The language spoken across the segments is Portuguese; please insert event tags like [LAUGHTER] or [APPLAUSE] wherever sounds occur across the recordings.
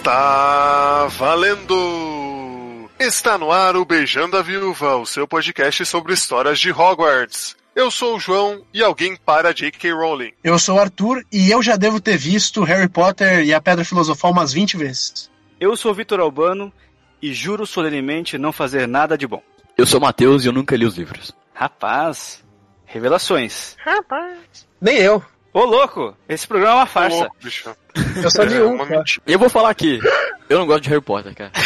Está valendo! Está no ar o Beijando a Viúva, o seu podcast sobre histórias de Hogwarts. Eu sou o João e alguém para J.K. Rowling. Eu sou o Arthur e eu já devo ter visto Harry Potter e a Pedra Filosofal umas 20 vezes. Eu sou o Vitor Albano e juro solenemente não fazer nada de bom. Eu sou o Matheus e eu nunca li os livros. Rapaz, revelações. Rapaz. Nem eu. Ô louco, esse programa é uma farsa. Ô, louco, bicho. Eu só li É um. mentira. E eu vou falar aqui, eu não gosto de Harry Potter, cara. [LAUGHS]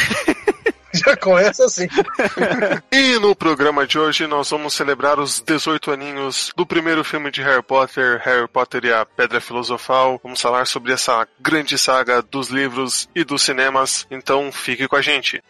Já começa assim. [LAUGHS] E no programa de hoje nós vamos celebrar os 18 aninhos do primeiro filme de Harry Potter, Harry Potter e a Pedra Filosofal. Vamos falar sobre essa grande saga dos livros e dos cinemas, então fique com a gente.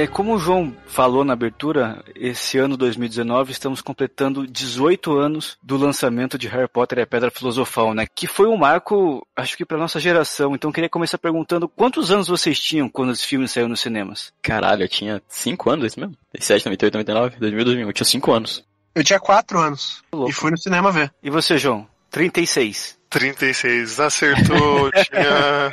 É, como o João falou na abertura, esse ano 2019 estamos completando 18 anos do lançamento de Harry Potter e a Pedra Filosofal, né? Que foi um marco, acho que para nossa geração. Então eu queria começar perguntando quantos anos vocês tinham quando esse filme saiu nos cinemas? Caralho, eu tinha 5 anos, é isso mesmo? 97, 98, 99, 2000, 2001. Eu tinha 5 anos. Eu tinha 4 anos. Louco. E fui no cinema ver. E você, João? 36. 36, acertou, [LAUGHS] tinha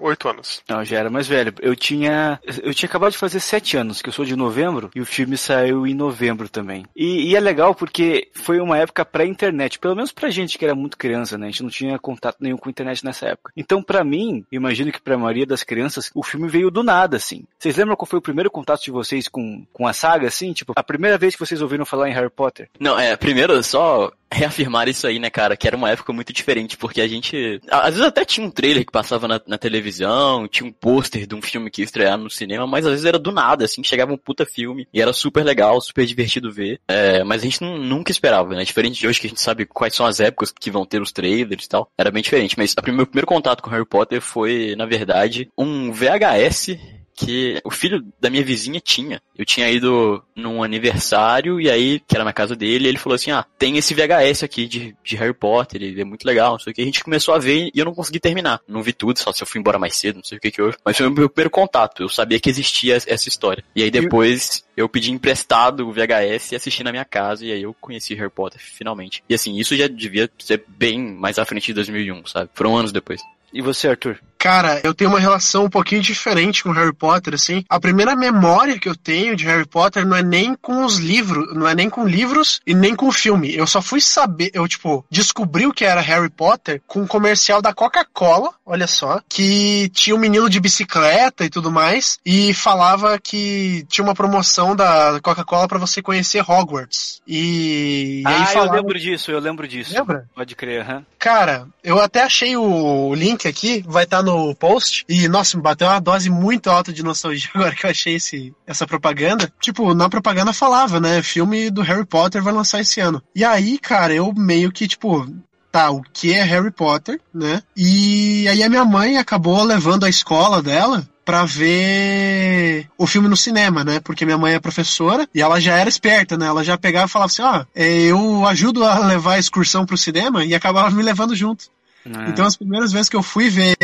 8 anos. Não, já era mais velho. Eu tinha. Eu tinha acabado de fazer sete anos, que eu sou de novembro, e o filme saiu em novembro também. E, e é legal porque foi uma época pré-internet, pelo menos pra gente que era muito criança, né? A gente não tinha contato nenhum com a internet nessa época. Então, pra mim, imagino que pra maioria das crianças, o filme veio do nada, assim. Vocês lembram qual foi o primeiro contato de vocês com, com a saga, assim? Tipo, a primeira vez que vocês ouviram falar em Harry Potter? Não, é, primeiro só reafirmar isso aí, né, cara, que era uma época muito diferente, porque a gente, às vezes até tinha um trailer que passava na, na televisão, tinha um pôster de um filme que ia estrear no cinema, mas às vezes era do nada, assim, chegava um puta filme, e era super legal, super divertido ver, é, mas a gente nunca esperava, né, diferente de hoje que a gente sabe quais são as épocas que vão ter os trailers e tal, era bem diferente, mas o meu primeiro contato com Harry Potter foi, na verdade, um VHS que o filho da minha vizinha tinha. Eu tinha ido num aniversário e aí, que era na casa dele, ele falou assim: Ah, tem esse VHS aqui de, de Harry Potter, ele é muito legal, não sei o que. A gente começou a ver e eu não consegui terminar. Não vi tudo, só se eu fui embora mais cedo, não sei o que que houve. Mas foi o meu primeiro contato, eu sabia que existia essa história. E aí depois eu pedi emprestado o VHS e assisti na minha casa e aí eu conheci Harry Potter finalmente. E assim, isso já devia ser bem mais à frente de 2001, sabe? Foram anos depois. E você, Arthur? Cara, eu tenho uma relação um pouquinho diferente com Harry Potter, assim. A primeira memória que eu tenho de Harry Potter não é nem com os livros, não é nem com livros e nem com o filme. Eu só fui saber, eu, tipo, descobri o que era Harry Potter com um comercial da Coca-Cola, olha só, que tinha um menino de bicicleta e tudo mais, e falava que tinha uma promoção da Coca-Cola pra você conhecer Hogwarts. E, e aí ah, falava... eu lembro disso, eu lembro disso. Lembra? Pode crer, aham. Cara, eu até achei o link aqui, vai estar no post. E, nossa, me bateu uma dose muito alta de nostalgia [LAUGHS] agora que eu achei esse, essa propaganda. Tipo, na propaganda falava, né? Filme do Harry Potter vai lançar esse ano. E aí, cara, eu meio que, tipo. Tá, o que é Harry Potter, né? E aí a minha mãe acabou levando a escola dela pra ver o filme no cinema, né? Porque minha mãe é professora e ela já era esperta, né? Ela já pegava e falava assim, ó, é, eu ajudo a levar a excursão pro cinema e acabava me levando junto. Ah. Então as primeiras vezes que eu fui ver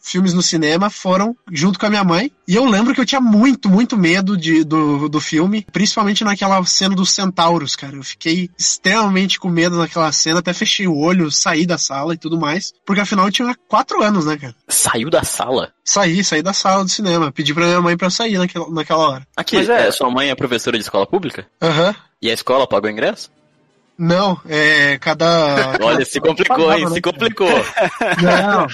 filmes no cinema foram junto com a minha mãe. E eu lembro que eu tinha muito, muito medo de, do, do filme, principalmente naquela cena dos centauros, cara. Eu fiquei extremamente com medo naquela cena, até fechei o olho, saí da sala e tudo mais. Porque afinal eu tinha quatro anos, né, cara? Saiu da sala? Saí, saí da sala do cinema. Pedi pra minha mãe pra eu sair naquela, naquela hora. Aqui, Mas é- é, sua mãe é professora de escola pública? Aham. E a escola pagou ingresso? Não, é. Cada. Olha, se complicou, hein? Se complicou. Não.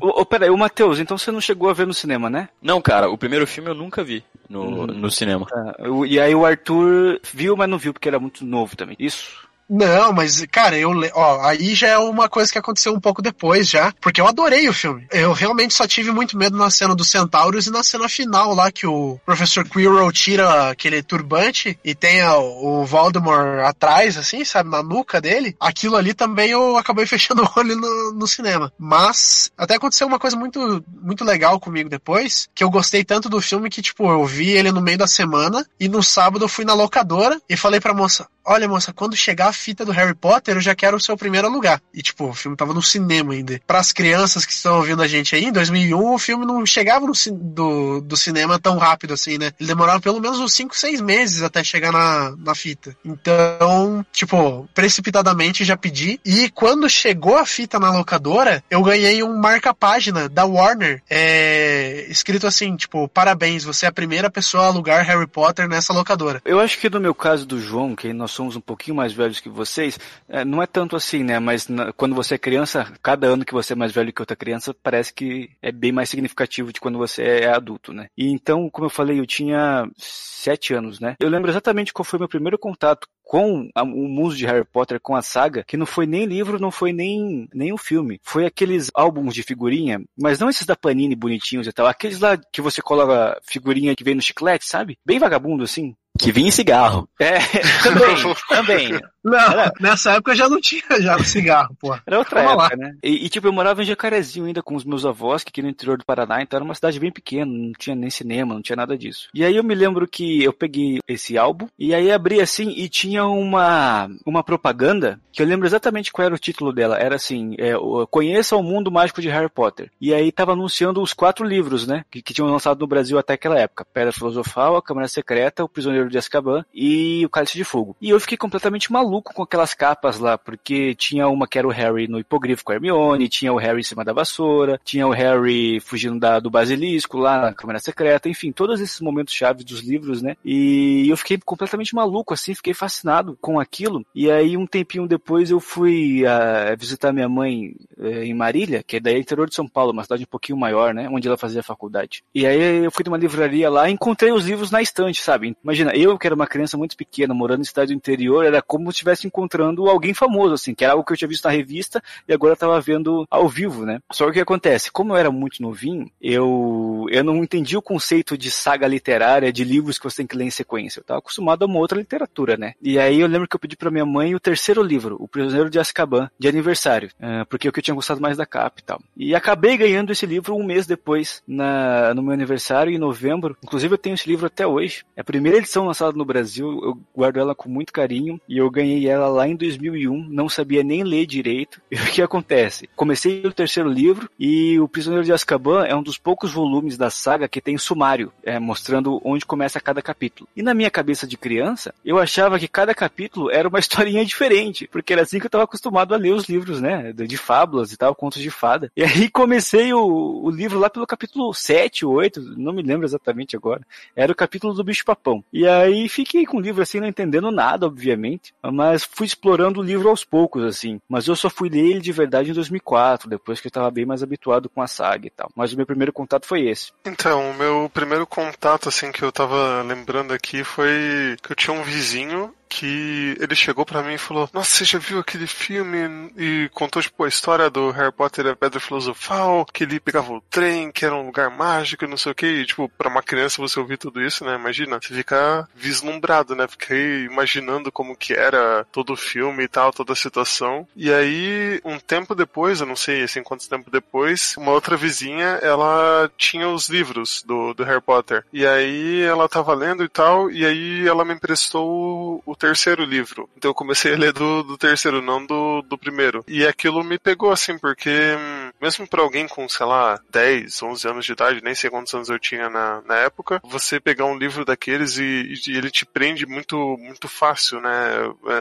Ô, peraí, o Matheus, então você não chegou a ver no cinema, né? Não, cara, o primeiro filme eu nunca vi no, Uhum. no cinema. O- E aí o Arthur viu, mas não viu porque era muito novo também. Isso? Não, mas, cara, eu. Ó, aí já é uma coisa que aconteceu um pouco depois já, porque eu adorei o filme. Eu realmente só tive muito medo na cena dos Centauros e na cena final lá que o Professor Quirrell tira aquele turbante e tem o Voldemort atrás, assim, sabe, na nuca dele. Aquilo ali também eu acabei [LAUGHS] fechando o olho no, no cinema. Mas até aconteceu uma coisa muito, muito legal comigo depois, que eu gostei tanto do filme que, tipo, eu vi ele no meio da semana e no sábado eu fui na locadora e falei pra moça: Olha, moça, quando chegar a fita do Harry Potter, eu já quero o seu primeiro lugar. E, tipo, o filme tava no cinema ainda. Para as crianças que estão ouvindo a gente aí, em 2001, o filme não chegava no, do, do cinema tão rápido assim, né? Ele demorava pelo menos uns 5, 6 meses até chegar na, na fita. Então, tipo, precipitadamente já pedi. E quando chegou a fita na locadora, eu ganhei um marca-página da Warner, é, escrito assim, tipo, parabéns, você é a primeira pessoa a alugar Harry Potter nessa locadora. Eu acho que no meu caso do João, que nós somos um pouquinho mais velhos que vocês, é, não é tanto assim, né? Mas na, quando você é criança, cada ano que você é mais velho que outra criança, parece que é bem mais significativo de quando você é adulto, né? E então, como eu falei, eu tinha sete anos, né? Eu lembro exatamente qual foi meu primeiro contato com a, o mundo de Harry Potter, com a saga, que não foi nem livro, não foi nem, nem um filme. Foi aqueles álbuns de figurinha, mas não esses da Panini bonitinhos e tal, aqueles lá que você coloca figurinha que vem no chiclete, sabe? Bem vagabundo assim. Que vinha em cigarro. É, [LAUGHS] também, também. Não, era... nessa época já não tinha já cigarro, pô. Era outra Vamos época, lá. né? E, e, tipo, eu morava em Jacarezinho ainda com os meus avós, que aqui no interior do Paraná, então era uma cidade bem pequena, não tinha nem cinema, não tinha nada disso. E aí eu me lembro que eu peguei esse álbum, e aí abri assim, e tinha uma, uma propaganda, que eu lembro exatamente qual era o título dela. Era assim, é, Conheça o Mundo Mágico de Harry Potter. E aí tava anunciando os quatro livros, né? Que, que tinham lançado no Brasil até aquela época. Pedra Filosofal, A Câmara Secreta, O Prisioneiro de Azkaban e O Cálice de Fogo. E eu fiquei completamente maluco com aquelas capas lá, porque tinha uma que era o Harry no hipogrifo com a Hermione, tinha o Harry em cima da vassoura, tinha o Harry fugindo da, do basilisco lá na câmera secreta, enfim, todos esses momentos chaves dos livros, né? E eu fiquei completamente maluco, assim, fiquei fascinado com aquilo. E aí, um tempinho depois, eu fui uh, visitar minha mãe uh, em Marília, que é daí interior de São Paulo, uma cidade um pouquinho maior, né? Onde ela fazia faculdade. E aí eu fui numa livraria lá e encontrei os livros na estante, sabe? Imagina, eu que era uma criança muito pequena, morando em cidade do interior, era como se estivesse encontrando alguém famoso, assim, que era algo que eu tinha visto na revista e agora estava vendo ao vivo, né? Só que o que acontece, como eu era muito novinho, eu, eu não entendi o conceito de saga literária, de livros que você tem que ler em sequência. Eu estava acostumado a uma outra literatura, né? E aí eu lembro que eu pedi para minha mãe o terceiro livro, O Prisioneiro de Azkaban, de aniversário, uh, porque é o que eu tinha gostado mais da capa e tal. E acabei ganhando esse livro um mês depois, na, no meu aniversário, em novembro. Inclusive eu tenho esse livro até hoje. É a primeira edição lançada no Brasil, eu guardo ela com muito carinho e eu ganhei ela lá em 2001, não sabia nem ler direito. [LAUGHS] E o que acontece? Comecei o terceiro livro e O Prisioneiro de Azkaban é um dos poucos volumes da saga que tem sumário, é, mostrando onde começa cada capítulo. E na minha cabeça de criança, eu achava que cada capítulo era uma [LAUGHS] historinha diferente, porque era assim que eu estava acostumado a ler os livros, né, de fábulas e tal, contos de fada. E aí comecei o, o livro lá pelo capítulo 7, 8, não me lembro exatamente agora. Era o capítulo do bicho papão. E aí fiquei com o livro assim, não entendendo nada, obviamente, mas fui explorando o livro aos poucos, assim. Mas eu só fui ler ele de verdade em 2004, depois que eu estava bem mais habituado com a saga e tal. Mas o meu primeiro contato foi esse. Então, o meu primeiro contato, assim, que eu tava lembrando aqui foi que eu tinha um vizinho que ele chegou para mim e falou: Nossa, você já viu aquele filme? E contou, tipo, a história do Harry Potter e a Pedra Filosofal, que ele pegava o trem, que era um lugar mágico, não sei o que. E, tipo, pra uma criança você ouvir tudo isso, né? Imagina, você fica vislumbrado, né? Fiquei imaginando como que era todo o filme e tal, toda a situação. E aí, um tempo depois, eu não sei assim quanto tempo depois, uma outra vizinha, ela tinha os livros do, do Harry Potter. E aí ela tava lendo e tal, e aí ela me emprestou o terceiro livro. Então eu comecei a ler do, do terceiro, não do, do primeiro. E aquilo me pegou, assim, porque hum, mesmo para alguém com, sei lá, 10, 11 anos de idade, nem sei quantos anos eu tinha na, na época, você pegar um livro daqueles e, e ele te prende muito, muito fácil, né?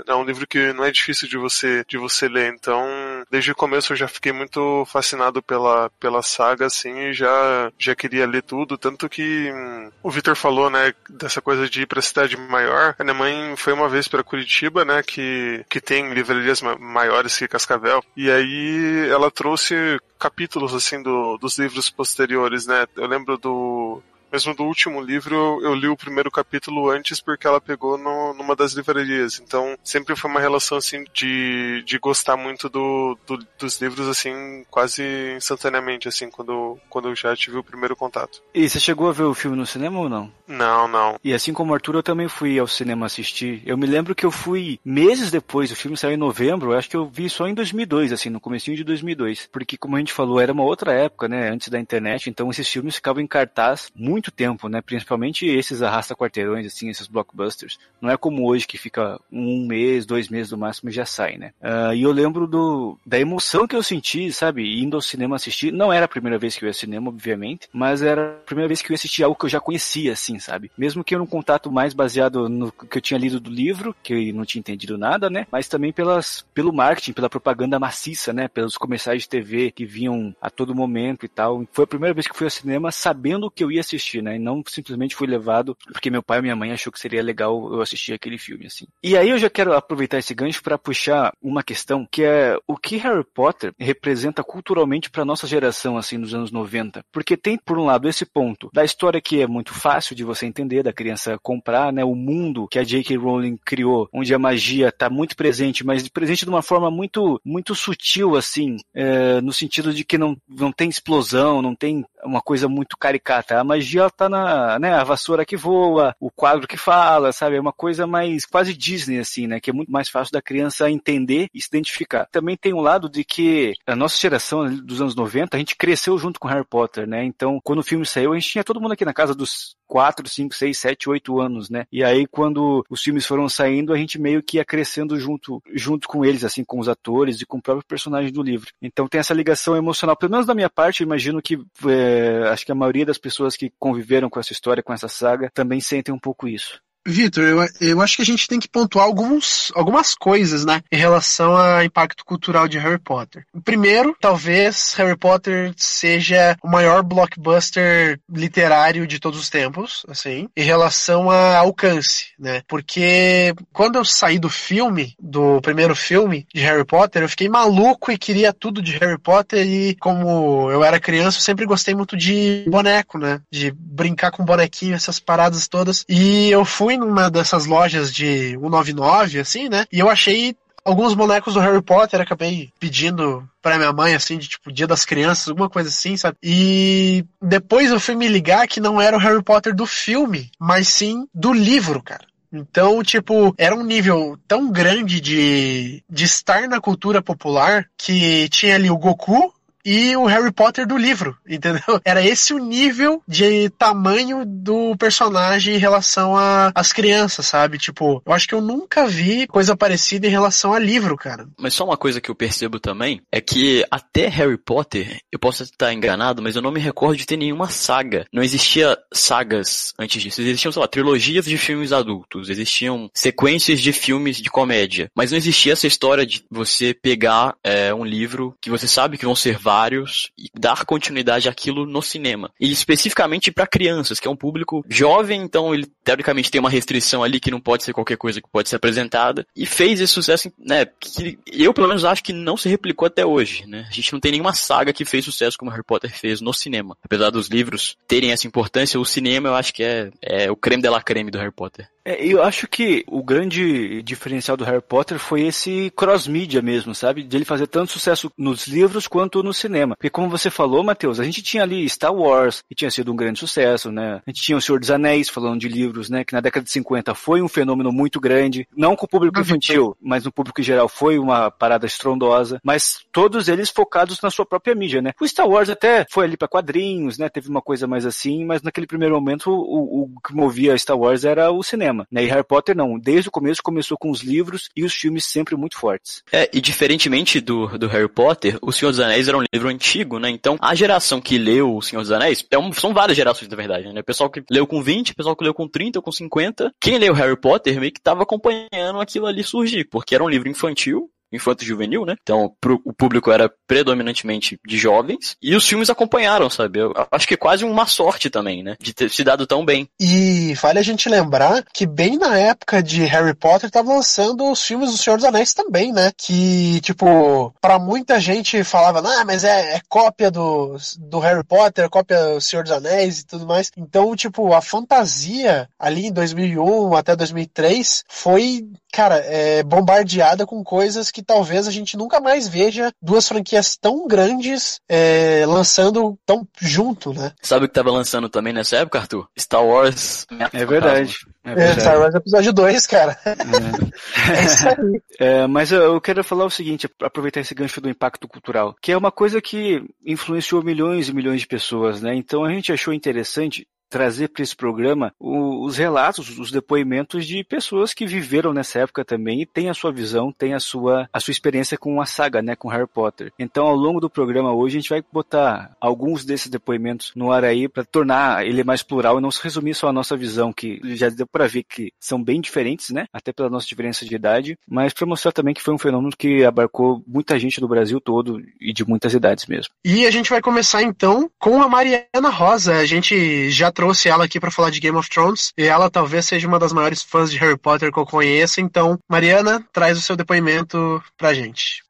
É, é um livro que não é difícil de você, de você ler. Então, desde o começo eu já fiquei muito fascinado pela, pela saga, assim, e já, já queria ler tudo. Tanto que hum, o Victor falou, né, dessa coisa de ir pra cidade maior. A minha mãe foi uma vez para Curitiba, né, que, que tem livrarias maiores que Cascavel, e aí ela trouxe capítulos, assim, do, dos livros posteriores, né, eu lembro do mesmo do último livro, eu, eu li o primeiro capítulo antes porque ela pegou no, numa das livrarias. Então, sempre foi uma relação, assim, de, de gostar muito do, do, dos livros, assim, quase instantaneamente, assim, quando, quando eu já tive o primeiro contato. E você chegou a ver o filme no cinema ou não? Não, não. E assim como o Arthur, eu também fui ao cinema assistir. Eu me lembro que eu fui meses depois, o filme saiu em novembro, eu acho que eu vi só em 2002, assim, no comecinho de 2002. Porque, como a gente falou, era uma outra época, né, antes da internet, então esses filmes ficavam em cartaz muito tempo, né, principalmente esses arrasta-quarteirões, assim, esses blockbusters. Não é como hoje que fica um mês, dois meses no máximo e já sai, né. Uh, e eu lembro do, da emoção que eu senti, sabe, indo ao cinema assistir. Não era a primeira vez que eu ia ao cinema, obviamente, mas era a primeira vez que eu ia assistir algo que eu já conhecia, assim, sabe. Mesmo que eu um contato mais baseado no que eu tinha lido do livro, que eu não tinha entendido nada, né, mas também pelas, pelo marketing, pela propaganda maciça, né, pelos comerciais de TV que vinham a todo momento e tal. Foi a primeira vez que fui ao cinema sabendo que eu ia assistir, né, e não simplesmente fui levado porque meu pai e minha mãe achou que seria legal eu assistir aquele filme, assim. E aí eu já quero aproveitar esse gancho para puxar uma questão que é o que Harry Potter representa culturalmente para nossa geração, assim, nos anos 90. Porque tem, por um lado, esse ponto da história que é muito fácil de você entender, da criança comprar, né, o mundo que a J.K. Rowling criou, onde a magia está muito presente, mas presente de uma forma muito, muito sutil, assim, é, no sentido de que não, não tem explosão, não tem uma coisa muito caricata. A magia está na, né, a vassoura que voa, o quadro que fala, sabe? É uma coisa mais quase Disney, assim, né? Que é muito mais fácil da criança entender e se identificar. Também tem um lado de que a nossa geração dos anos 90, a gente cresceu junto com Harry Potter, né? Então, quando o filme saiu, a gente tinha todo mundo aqui na casa dos 4, 5, 6, 7, 8 anos, né? E aí, quando os filmes foram saindo, a gente meio que ia crescendo junto, junto com eles, assim, com os atores e com o próprio personagem do livro. Então tem essa ligação emocional, pelo menos da minha parte, eu imagino que é, acho que a maioria das pessoas que conviveram com essa história, com essa saga, também sentem um pouco isso. Vitor, eu, eu acho que a gente tem que pontuar alguns, algumas coisas, né, em relação ao impacto cultural de Harry Potter. Primeiro, talvez Harry Potter seja o maior blockbuster literário de todos os tempos, assim, em relação a alcance, né? Porque quando eu saí do filme, do primeiro filme de Harry Potter, eu fiquei maluco e queria tudo de Harry Potter e como eu era criança, eu sempre gostei muito de boneco, né? De brincar com bonequinho, essas paradas todas. E eu fui numa dessas lojas de 199, assim, né? E eu achei alguns bonecos do Harry Potter, acabei pedindo pra minha mãe, assim, de tipo, Dia das Crianças, alguma coisa assim, sabe? E depois eu fui me ligar que não era o Harry Potter do filme, mas sim do livro, cara. Então, tipo, era um nível tão grande de, de estar na cultura popular que tinha ali o Goku, e o Harry Potter do livro, [LAUGHS] entendeu? Era esse o nível de tamanho do personagem em relação às crianças, sabe? Tipo, eu acho que eu nunca vi coisa parecida em relação a livro, cara. Mas só uma coisa que eu percebo também é que até Harry Potter, eu posso estar enganado, mas eu não me recordo de ter nenhuma saga. Não existia sagas antes disso. Existiam, sei lá, trilogias de filmes adultos, existiam sequências de filmes de comédia, mas não existia essa história de você pegar é, um livro que você sabe que vão ser vários e dar continuidade àquilo no cinema. E especificamente para crianças, que é um público jovem, então ele teoricamente tem uma restrição ali que não pode ser qualquer coisa que pode ser apresentada. E fez esse sucesso, né, que eu pelo menos acho que não se replicou até hoje, né? A gente não tem nenhuma saga que fez sucesso como Harry Potter fez no cinema. Apesar dos livros terem essa importância, o cinema eu acho que é, é o creme de la creme do Harry Potter. É, eu acho que o grande diferencial do Harry Potter foi esse cross-mídia mesmo, sabe? De ele fazer tanto sucesso nos livros quanto no cinema. Porque como você falou, Matheus, a gente tinha ali Star Wars, que tinha sido um grande sucesso, né? A gente tinha O Senhor dos Anéis, falando de livros, né? Que na década de 50 foi um fenômeno muito grande. Não com o público infantil, mas no público em geral foi uma parada estrondosa. Mas todos eles focados na sua própria mídia, né? O Star Wars até foi ali para quadrinhos, né? Teve uma coisa mais assim, mas naquele primeiro momento o, o que movia Star Wars era o cinema cinema. Né? E Harry Potter não. Desde o começo começou com os livros e os filmes sempre muito fortes. É, e diferentemente do, do Harry Potter, O Senhor dos Anéis era um livro antigo, né? Então a geração que leu O Senhor dos Anéis, é um, são várias gerações, na verdade, né? O pessoal que leu com 20, o pessoal que leu com 30 ou com 50. Quem leu Harry Potter meio que estava acompanhando aquilo ali surgir, porque era um livro infantil, infanto-juvenil, né? Então pro, o público era predominantemente de jovens e os filmes acompanharam, sabe? Eu acho que é quase uma sorte também, né? De ter se dado tão bem. E vale a gente lembrar que bem na época de Harry Potter tava lançando os filmes do Senhor dos Anéis também, né? Que, tipo, para muita gente falava, ah, mas é, é, cópia do, do Harry Potter, cópia do Senhor dos Anéis e tudo mais. Então, tipo, a fantasia ali em 2001 até 2003 foi cara, é bombardeada com coisas que talvez a gente nunca mais veja duas franquias tão grandes é, lançando tão junto, né? Sabe o que tava lançando também nessa época, Arthur? Star Wars. É verdade. É, é Star Wars episódio 2, cara. É. [LAUGHS] é isso aí. É, mas eu quero falar o seguinte, aproveitar esse gancho do impacto cultural, que é uma coisa que influenciou milhões e milhões de pessoas, né? Então a gente achou interessante trazer para esse programa os relatos, os depoimentos de pessoas que viveram nessa época também e têm a sua visão, têm a sua, a sua experiência com a saga, né, com Harry Potter. Então, ao longo do programa hoje, a gente vai botar alguns desses depoimentos no ar aí para tornar ele mais plural e não se resumir só a nossa visão, que já deu para ver que são bem diferentes, né, até pela nossa diferença de idade, mas para mostrar também que foi um fenômeno que abarcou muita gente do Brasil todo e de muitas idades mesmo. E a gente vai começar então com a Mariana Rosa. A gente já trouxe ela aqui para falar de Game of Thrones e ela talvez seja uma das maiores fãs de Harry Potter que eu conheço. Então, Mariana, traz o seu depoimento pra gente.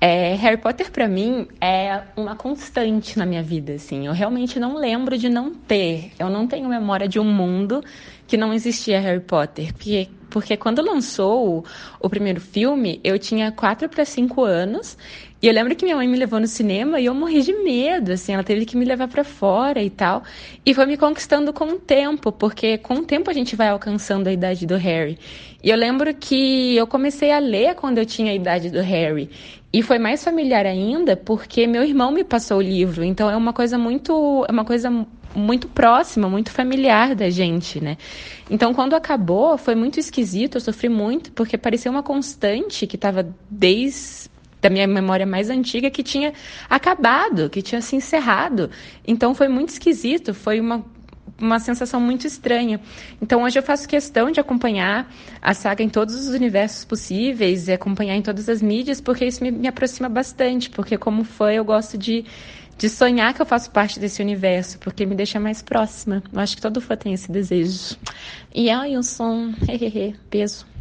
É, Harry Potter para mim é uma constante na minha vida, assim. Eu realmente não lembro de não ter. Eu não tenho memória de um mundo que não existia Harry Potter, porque porque quando lançou o, o primeiro filme, eu tinha 4 para 5 anos e eu lembro que minha mãe me levou no cinema e eu morri de medo, assim, ela teve que me levar para fora e tal. E foi me conquistando com o tempo, porque com o tempo a gente vai alcançando a idade do Harry. E eu lembro que eu comecei a ler quando eu tinha a idade do Harry. E foi mais familiar ainda porque meu irmão me passou o livro. Então é uma coisa muito, é uma coisa muito próxima, muito familiar da gente, né? Então, quando acabou, foi muito esquisito, eu sofri muito, porque parecia uma constante que estava desde da minha memória mais antiga que tinha acabado, que tinha se encerrado. Então foi muito esquisito, foi uma uma sensação muito estranha. Então hoje eu faço questão de acompanhar a saga em todos os universos possíveis e acompanhar em todas as mídias, porque isso me, me aproxima bastante, porque como foi, eu gosto de, de sonhar que eu faço parte desse universo, porque me deixa mais próxima. Eu acho que todo fã tem esse desejo. E ai, o som, hehehe, peso.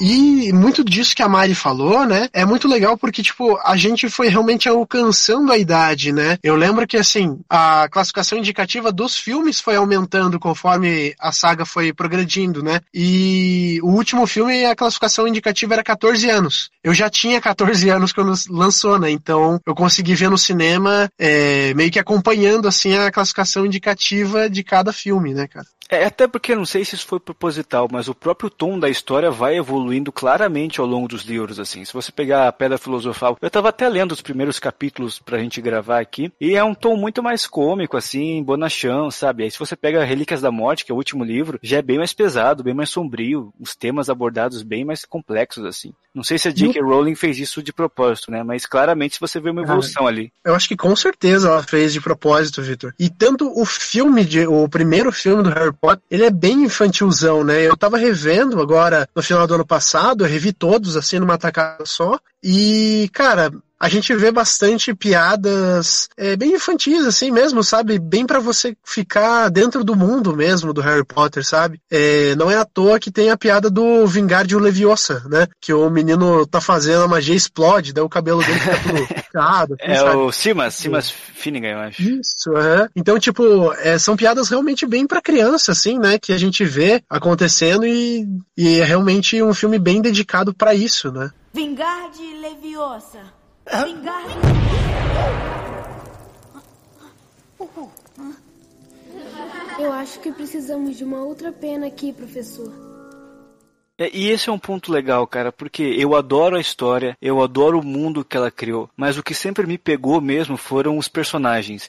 E muito disso que a Mari falou, né? É muito legal porque, tipo, a gente foi realmente alcançando a idade, né? Eu lembro que, assim, a classificação indicativa dos filmes foi aumentando conforme a saga foi progredindo, né? E o último filme, a classificação indicativa era 14 anos. Eu já tinha 14 anos quando lançou, né? Então eu consegui ver no cinema é, meio que acompanhando, assim, a classificação indicativa de cada filme, né, cara? É, até porque não sei se isso foi proposital, mas o próprio tom da história vai evoluindo claramente ao longo dos livros, assim. Se você pegar a Pedra Filosofal, eu tava até lendo os primeiros capítulos pra gente gravar aqui, e é um tom muito mais cômico, assim, bonachão, sabe? Aí se você pega Relíquias da Morte, que é o último livro, já é bem mais pesado, bem mais sombrio, os temas abordados bem mais complexos, assim. Não sei se a J.K. Rowling fez isso de propósito, né? Mas claramente você vê uma evolução ah, ali. Eu acho que com certeza ela fez de propósito, Victor. E tanto o filme, de, o primeiro filme do Harry Ele é bem infantilzão, né? Eu tava revendo agora no final do ano passado, eu revi todos assim numa tacada só. E, cara, a gente vê bastante piadas é, bem infantis, assim mesmo, sabe? Bem para você ficar dentro do mundo mesmo do Harry Potter, sabe? É, não é à toa que tem a piada do Vingardium Leviosa, né? Que o menino tá fazendo, a magia explode, daí o cabelo dele fica tudo [LAUGHS] picado. é sabe? o Simas, Simas Finnegan, eu acho. Isso, é. Então, tipo, é, são piadas realmente bem para criança, assim, né? Que a gente vê acontecendo e, e é realmente um filme bem dedicado para isso, né? Vingarde Leviosa. Eu acho que precisamos de uma outra pena aqui, professor. É, e esse é um ponto legal, cara, porque eu adoro a história, eu adoro o mundo que ela criou, mas o que sempre me pegou mesmo foram os personagens.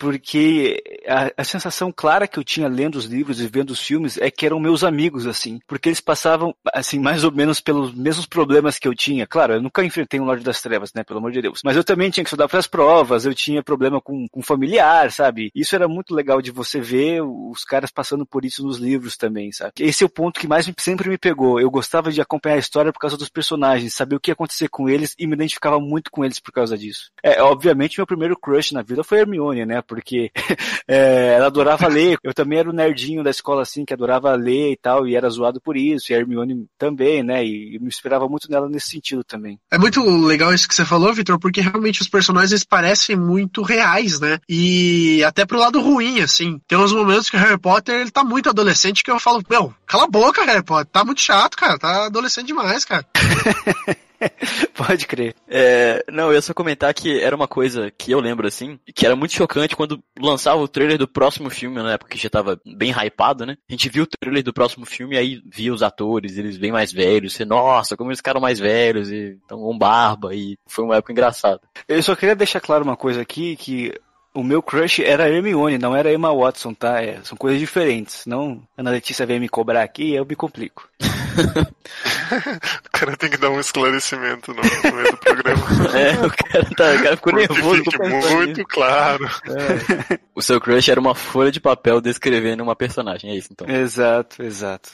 Porque a, a, sensação clara que eu tinha lendo os livros e vendo os filmes é que eram meus amigos, assim, porque eles passavam, assim, mais ou menos pelos mesmos problemas que eu tinha. Claro, eu nunca enfrentei um Lorde das Trevas, né, pelo amor de Deus. Mas eu também tinha que estudar para as provas, eu tinha problema com, com familiar, sabe? Isso era muito legal de você ver os caras passando por isso nos livros também, sabe? Esse é o ponto que mais sempre me pegou. Eu gostava de acompanhar a história por causa dos personagens, saber o que ia acontecer com eles e me identificava muito com eles por causa disso. É, obviamente, meu primeiro crush na vida foi Hermione, né? Porque [LAUGHS] é, ela adorava ler. Eu também era o nerdinho da escola, assim, que adorava ler e tal, e era zoado por isso. E a Hermione também, né? E, e me inspirava muito nela nesse sentido também. É muito legal isso que você falou, Vitor, porque realmente os personagens parecem muito reais, né? E até pro lado ruim, assim. Tem uns momentos que o Harry Potter, ele tá muito adolescente que eu falo, meu, cala a boca, Harry Potter, tá muito chato, cara, tá adolescente demais, cara. [LAUGHS] [LAUGHS] Pode crer. É, não, eu ia só comentar que era uma coisa que eu lembro, assim, que era muito chocante quando lançava o trailer do próximo filme, na época que já tava bem hypado, né? A gente viu o trailer do próximo filme e aí via os atores, eles bem mais velhos, e, nossa, como eles ficaram mais velhos, e estão com barba, e foi uma época engraçada. Eu só queria deixar claro uma coisa aqui, que o meu crush era a Hermione, não era a Emma Watson, tá? É, são coisas diferentes. Não, Ana Letícia vem me cobrar aqui e eu me complico. [LAUGHS] [LAUGHS] o cara tem que dar um esclarecimento no meio do programa. [LAUGHS] É, o cara, tá, o cara ficou nervoso. Fique muito claro. É. O seu crush era uma folha de papel descrevendo uma personagem, é isso então? Exato, exato.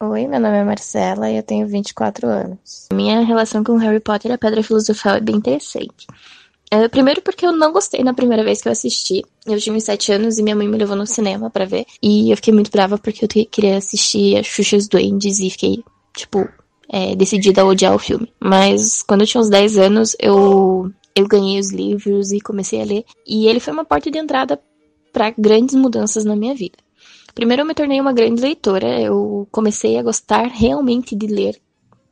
Oi, meu nome é Marcela e eu tenho 24 anos. Minha relação com Harry Potter e a Pedra Filosofal é bem interessante. É, primeiro porque eu não gostei na primeira vez que eu assisti. Eu tinha uns 7 anos e minha mãe me levou no cinema para ver. E eu fiquei muito brava porque eu queria assistir a Xuxa os Duendes e fiquei, tipo, é, decidida a odiar o filme. Mas quando eu tinha uns 10 anos, eu, eu ganhei os livros e comecei a ler. E ele foi uma porta de entrada para grandes mudanças na minha vida. Primeiro eu me tornei uma grande leitora, eu comecei a gostar realmente de ler,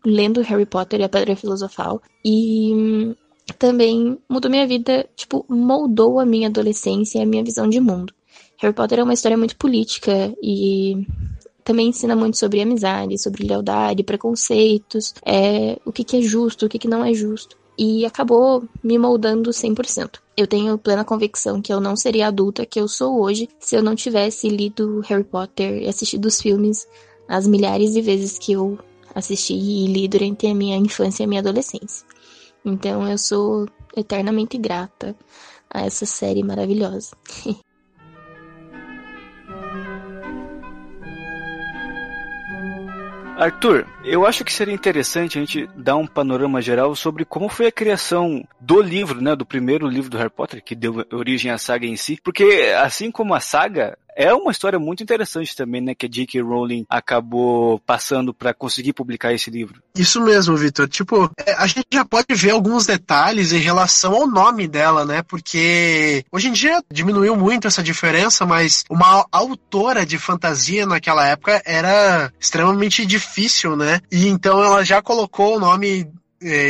lendo Harry Potter e a Pedra Filosofal, e hum, também mudou minha vida, tipo, moldou a minha adolescência e a minha visão de mundo. Harry Potter é uma história muito política e também ensina muito sobre amizade, sobre lealdade, preconceitos, é, o que, que é justo, o que, que não é justo e acabou me moldando 100%. Eu tenho plena convicção que eu não seria a adulta que eu sou hoje se eu não tivesse lido Harry Potter e assistido os filmes as milhares de vezes que eu assisti e li durante a minha infância e a minha adolescência. Então eu sou eternamente grata a essa série maravilhosa. [LAUGHS] Arthur, eu acho que seria interessante a gente dar um panorama geral sobre como foi a criação do livro, né, do primeiro livro do Harry Potter, que deu origem à saga em si, porque assim como a saga, é uma história muito interessante também, né? Que a J.K. Rowling acabou passando para conseguir publicar esse livro. Isso mesmo, Vitor. Tipo, é, a gente já pode ver alguns detalhes em relação ao nome dela, né? Porque hoje em dia diminuiu muito essa diferença, mas uma autora de fantasia naquela época era extremamente difícil, né? E então ela já colocou o nome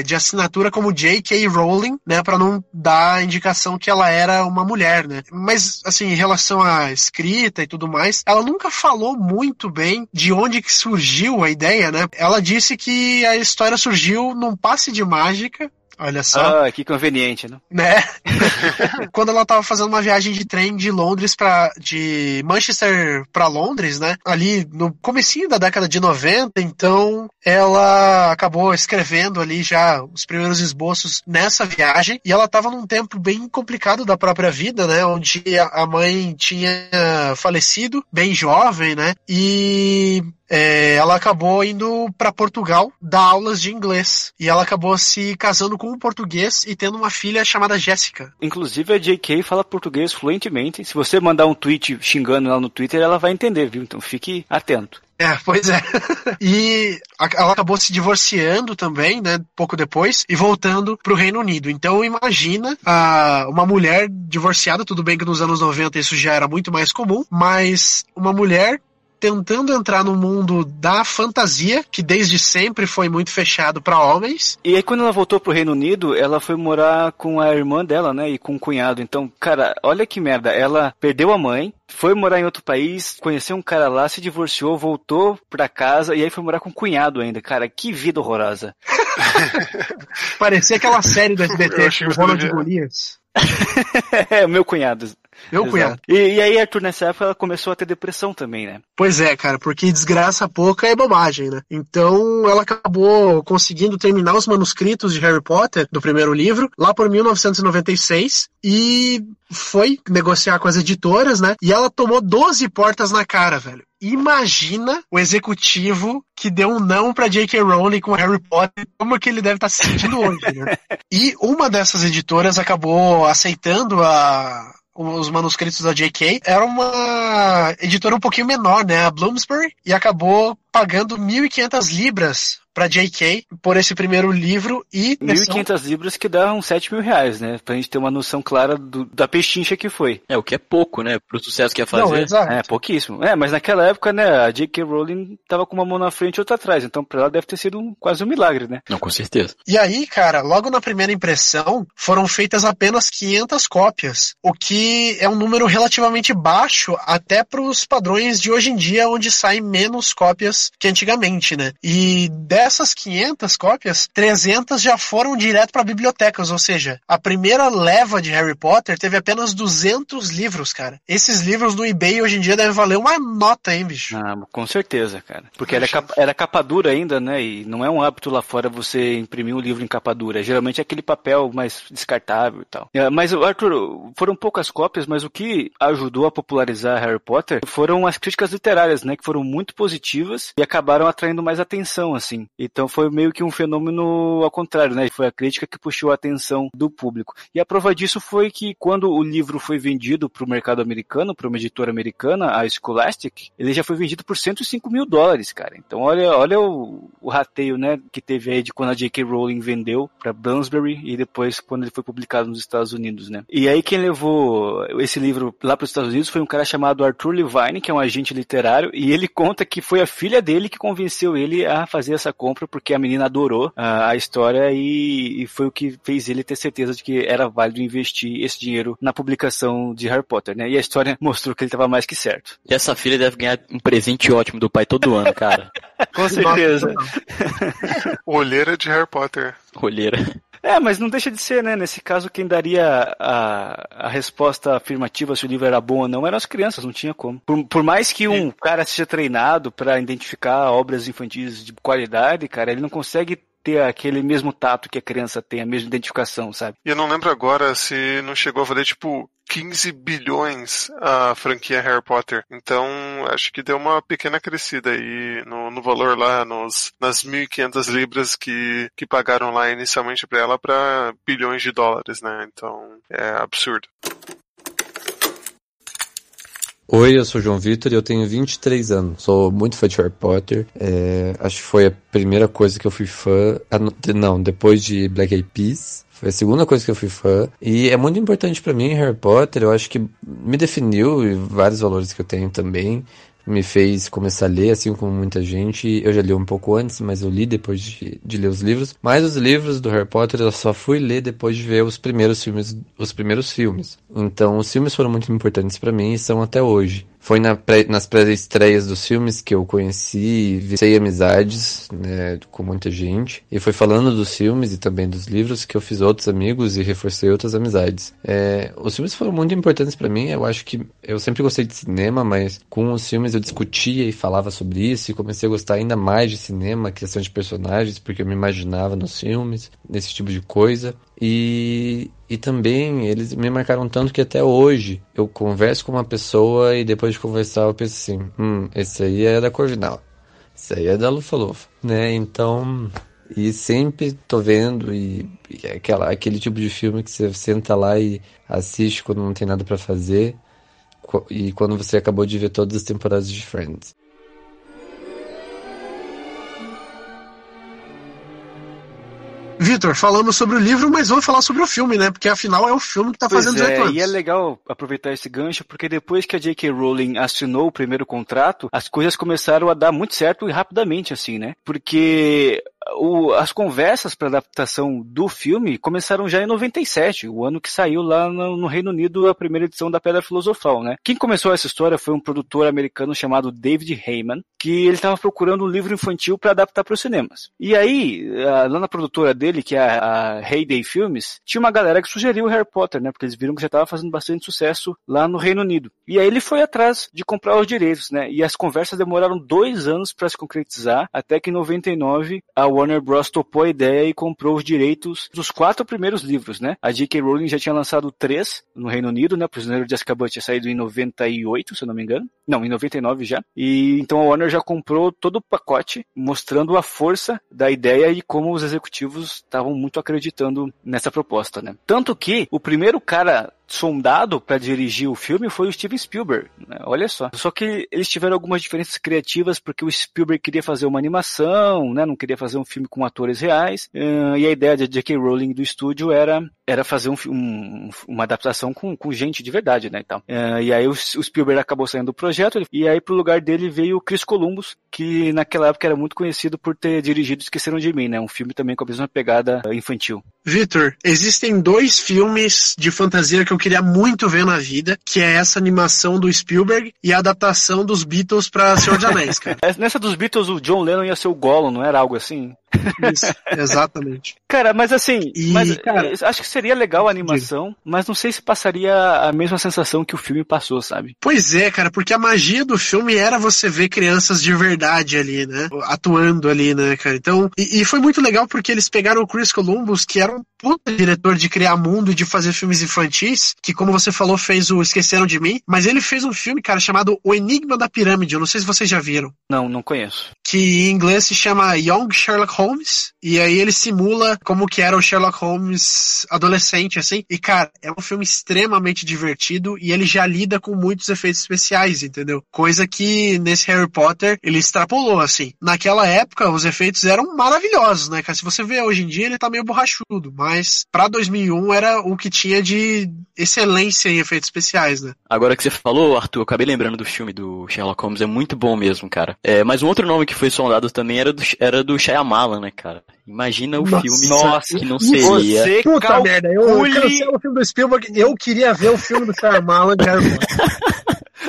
de assinatura como J.K. Rowling, né, para não dar a indicação que ela era uma mulher, né. Mas, assim, em relação à escrita e tudo mais, ela nunca falou muito bem de onde que surgiu a ideia, né. Ela disse que a história surgiu num passe de mágica Olha só. Ah, que conveniente, né? Né? [LAUGHS] Quando ela tava fazendo uma viagem de trem de Londres para de Manchester para Londres, né? Ali no comecinho da década de 90, então ela acabou escrevendo ali já os primeiros esboços nessa viagem e ela tava num tempo bem complicado da própria vida, né? Onde a mãe tinha falecido bem jovem, né? E é, ela acabou indo para Portugal dar aulas de inglês. E ela acabou se casando com um português e tendo uma filha chamada Jéssica. Inclusive a JK fala português fluentemente. Se você mandar um tweet xingando ela no Twitter, ela vai entender, viu? Então fique atento. É, pois é. [LAUGHS] e ela acabou se divorciando também, né, pouco depois, e voltando pro Reino Unido. Então imagina a, uma mulher divorciada, tudo bem que nos anos 90 isso já era muito mais comum, mas uma mulher tentando entrar no mundo da fantasia, que desde sempre foi muito fechado para homens. E aí quando ela voltou pro Reino Unido, ela foi morar com a irmã dela, né, e com o cunhado. Então, cara, olha que merda, ela perdeu a mãe, foi morar em outro país, conheceu um cara lá, se divorciou, voltou pra casa e aí foi morar com o cunhado ainda. Cara, que vida horrorosa. [LAUGHS] Parecia aquela série do SBT, Ronald Golias. [LAUGHS] é, meu cunhado. Exato. cunhado. E, e aí, Arthur, nessa época, ela começou a ter depressão também, né? Pois é, cara, porque desgraça pouca é bobagem, né? Então ela acabou conseguindo terminar os manuscritos de Harry Potter do primeiro livro lá por 1996 e foi negociar com as editoras, né? E ela tomou 12 portas na cara, velho. Imagina o executivo que deu um não pra J.K. Rowling com Harry Potter, como que ele deve estar se sentindo hoje, né? [LAUGHS] E uma dessas editoras acabou aceitando a, os manuscritos da J.K. Era uma editora um pouquinho menor, né? A Bloomsbury, e acabou pagando 1.500 libras para J.K. por esse primeiro livro e 1.500 libras que dá uns 7 mil reais, né? Pra gente ter uma noção clara do, da pechincha que foi. É, o que é pouco, né? Pro sucesso que ia fazer. Não, exato. É, pouquíssimo. É, mas naquela época, né, a J.K. Rowling tava com uma mão na frente e outra atrás, então pra ela deve ter sido um, quase um milagre, né? Não, com certeza. E aí, cara, logo na primeira impressão, foram feitas apenas 500 cópias, o que é um número relativamente baixo até pros padrões de hoje em dia, onde saem menos cópias que antigamente, né? E dessas 500 cópias, 300 já foram direto para bibliotecas, ou seja, a primeira leva de Harry Potter teve apenas 200 livros, cara. Esses livros no eBay hoje em dia devem valer uma nota, hein, bicho? Ah, com certeza, cara. Porque era capa, era capa dura ainda, né? E não é um hábito lá fora você imprimir um livro em capa dura. Geralmente é aquele papel mais descartável e tal. É, Mas, Arthur, foram poucas cópias, mas o que ajudou a popularizar Harry Potter foram as críticas literárias, né? Que foram muito positivas e acabaram atraindo mais atenção, assim. Então foi meio que um fenômeno ao contrário, né? Foi a crítica que puxou a atenção do público. E a prova disso foi que quando o livro foi vendido para o mercado americano, para uma editora americana, a Scholastic, ele já foi vendido por 105 mil dólares, cara. Então olha, olha o, o rateio, né, que teve aí de quando a J.K. Rowling vendeu para Bloomsbury e depois quando ele foi publicado nos Estados Unidos, né? E aí quem levou esse livro lá para os Estados Unidos foi um cara chamado Arthur Levine, que é um agente literário, e ele conta que foi a filha dele que convenceu ele a fazer essa compra porque a menina adorou a, a história e, e foi o que fez ele ter certeza de que era válido investir esse dinheiro na publicação de Harry Potter, né? E a história [LAUGHS] mostrou que ele estava mais que certo. E essa filha deve ganhar um presente ótimo do pai todo ano, cara. [LAUGHS] Com certeza. [LAUGHS] Olheira de Harry Potter. Olheira. É, mas não deixa de ser, né? Nesse caso, quem daria a, a resposta afirmativa se o livro era bom ou não eram as crianças, não tinha como. Por, por mais que um cara seja treinado para identificar obras infantis de qualidade, cara, ele não consegue ter aquele mesmo tato que a criança tem, a mesma identificação, sabe? E eu não lembro agora se não chegou a valer, tipo, 15 bilhões a franquia Harry Potter. Então, acho que deu uma pequena crescida aí no, no valor lá, nos, nas 1.500 libras que, que pagaram lá inicialmente para ela para bilhões de dólares, né? Então, é absurdo. Oi, eu sou o João Vitor e eu tenho 23 anos. Sou muito fã de Harry Potter. É, acho que foi a primeira coisa que eu fui fã. Não, não, depois de Black Eyed Peas. Foi a segunda coisa que eu fui fã. E é muito importante para mim Harry Potter. Eu acho que me definiu e vários valores que eu tenho também. Me fez começar a ler, assim como muita gente. Eu já li um pouco antes, mas eu li depois de, de ler os livros. Mas os livros do Harry Potter eu só fui ler depois de ver os primeiros filmes. Os primeiros filmes. Então os filmes foram muito importantes para mim e são até hoje. Foi na pré, nas pré-estreias dos filmes que eu conheci e sei amizades né, com muita gente. E foi falando dos filmes e também dos livros que eu fiz outros amigos e reforcei outras amizades. É, os filmes foram muito importantes para mim. Eu acho que eu sempre gostei de cinema, mas com os filmes eu discutia e falava sobre isso e comecei a gostar ainda mais de cinema, questão de personagens, porque eu me imaginava nos filmes, nesse tipo de coisa. E, e também eles me marcaram tanto que até hoje eu converso com uma pessoa e depois de conversar eu penso assim, hum, esse aí é da Corvinal, esse aí é da Lufa-Lufa, né? Então, e sempre tô vendo e, e aquela, aquele tipo de filme que você senta lá e assiste quando não tem nada para fazer e quando você acabou de ver todas as temporadas de Friends. Vitor, falamos sobre o livro, mas vamos falar sobre o filme, né? Porque afinal é o filme que tá Pois fazendo é, 18 anos. e é legal aproveitar esse gancho, porque depois que a J.K. Rowling assinou o primeiro contrato, as coisas começaram a dar muito certo e rapidamente, assim, né? Porque o, as conversas para adaptação do filme começaram já em 97, o ano que saiu lá no, no, Reino Unido a primeira edição da Pedra Filosofal, né? Quem começou essa história foi um produtor americano chamado David Heyman, que ele estava procurando um livro infantil para adaptar para os cinemas. E aí, lá na produtora dele, que é a Heyday Films, tinha uma galera que sugeriu Harry Potter, né? Porque eles viram que já estava fazendo bastante sucesso lá no Reino Unido. E aí ele foi atrás de comprar os direitos, né? E as conversas demoraram dois anos para se concretizar, até que em 99 a Warner Bros. topou a ideia e comprou os direitos dos quatro primeiros livros, né? A J.K. Rowling já tinha lançado três no Reino Unido, né? Prisioneiro de Azkaban tinha saído em 98, se eu não me engano. Não, em 99 já. E então a Warner já comprou todo o pacote, mostrando a força da ideia e como os executivos estavam muito acreditando nessa proposta, né? Tanto que o primeiro cara sondado para dirigir o filme foi o Steven Spielberg. Né? Olha só. Só que eles tiveram algumas diferenças criativas porque o Spielberg queria fazer uma animação, né? não queria fazer um filme com atores reais. Uh, e a ideia de J.K. Rowling do estúdio era, era fazer um, um, uma adaptação com, com gente de verdade, né? Então, uh, e aí o, o, Spielberg acabou saindo do projeto e aí pro lugar dele veio o Chris Columbus, que naquela época era muito conhecido por ter dirigido Esqueceram de Mim, né? Um filme também com a mesma pegada infantil. Victor, existem dois filmes de fantasia que eu queria muito ver na vida, que é essa animação do Spielberg e a adaptação dos Beatles pra Senhor dos Anéis, cara. [LAUGHS] Nessa dos Beatles, o John Lennon ia ser o Gollum, não era algo assim? Isso, exatamente. [LAUGHS] Cara, mas assim, e, mas, cara, acho que seria legal a animação, diga. mas não sei se passaria a mesma sensação que o filme passou, sabe? Pois é, cara, porque a magia do filme era você ver crianças de verdade ali, né? Atuando ali, né, cara? Então, e, e foi muito legal porque eles pegaram o Chris Columbus, que era um puta diretor de criar mundo e de fazer filmes infantis, que como você falou, fez o Esqueceram de Mim, mas ele fez um filme, cara, chamado O Enigma da Pirâmide, eu não sei se vocês já viram. Não, não conheço. Que em inglês se chama Young Sherlock Holmes, e aí ele simula como que era o Sherlock Holmes adolescente, assim. E, cara, é um filme extremamente divertido e ele já lida com muitos efeitos especiais, entendeu? Coisa que nesse Harry Potter ele extrapolou, assim. Naquela época, os efeitos eram maravilhosos, né, cara? Se você vê hoje em dia, ele tá meio borrachudo, mas pra 2001 era o que tinha de excelência em efeitos especiais, né? Agora que você falou, Arthur, eu acabei lembrando do filme do Sherlock Holmes, é muito bom mesmo, cara. É, mas um outro nome que foi sondado também era do, era do Shyamalan, né, cara? Imagina o nossa, filme nossa, que não seria. Você Puta calcule... merda, eu, o filme do Spielberg, eu queria ver o filme do Shyamalan Potter. [LAUGHS]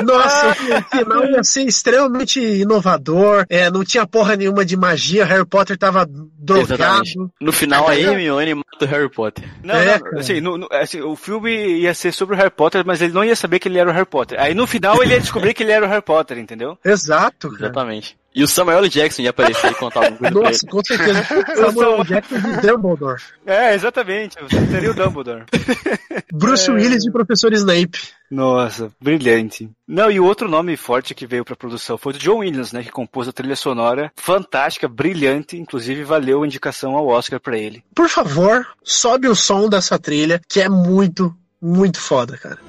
Nossa, o final ia ser extremamente inovador, é, não tinha porra nenhuma de magia, Harry Potter tava drogado. Exatamente. No final a Hermione mata o Harry Potter. Não, é, não assim, no, no, assim, o filme ia ser sobre o Harry Potter, mas ele não ia saber que ele era o Harry Potter. Aí no final ele ia descobrir que ele era o Harry Potter, entendeu? Exato. Cara. Exatamente. E o Samuel Jackson ia aparecer e contar alguma coisa Nossa, com certeza. [LAUGHS] Samuel Jackson de Dumbledore. É, exatamente. Seria o Dumbledore. [LAUGHS] Bruce é... Willis de Professor Snape. Nossa, brilhante. Não, e o outro nome forte que veio pra produção foi o John Williams, né? Que compôs a trilha sonora fantástica, brilhante, inclusive valeu a indicação ao Oscar para ele. Por favor, sobe o som dessa trilha, que é muito, muito foda, cara.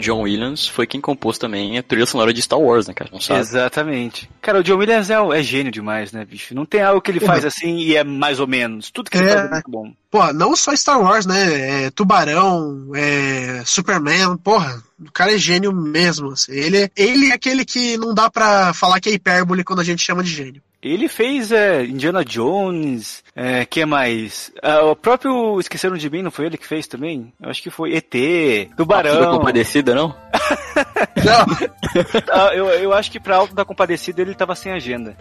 John Williams foi quem compôs também a trilha sonora de Star Wars, né, cara? Não sabe? Exatamente. Cara, o John Williams é, é gênio demais, né, bicho? Não tem algo que ele faz assim e é mais ou menos. Tudo que ele é... faz é muito bom. Pô, não só Star Wars, né? É Tubarão, é Superman, porra. O cara é gênio mesmo. Assim. Ele, ele é aquele que não dá pra falar que é hipérbole quando a gente chama de gênio. Ele fez é, Indiana Jones, é, que mais? Ah, o próprio Esqueceram de Mim, não foi ele que fez também? Eu acho que foi ET, Tubarão. Alto da Compadecida, não? [LAUGHS] não. [LAUGHS] ah, eu, eu acho que pra Alto da Compadecida ele tava sem agenda.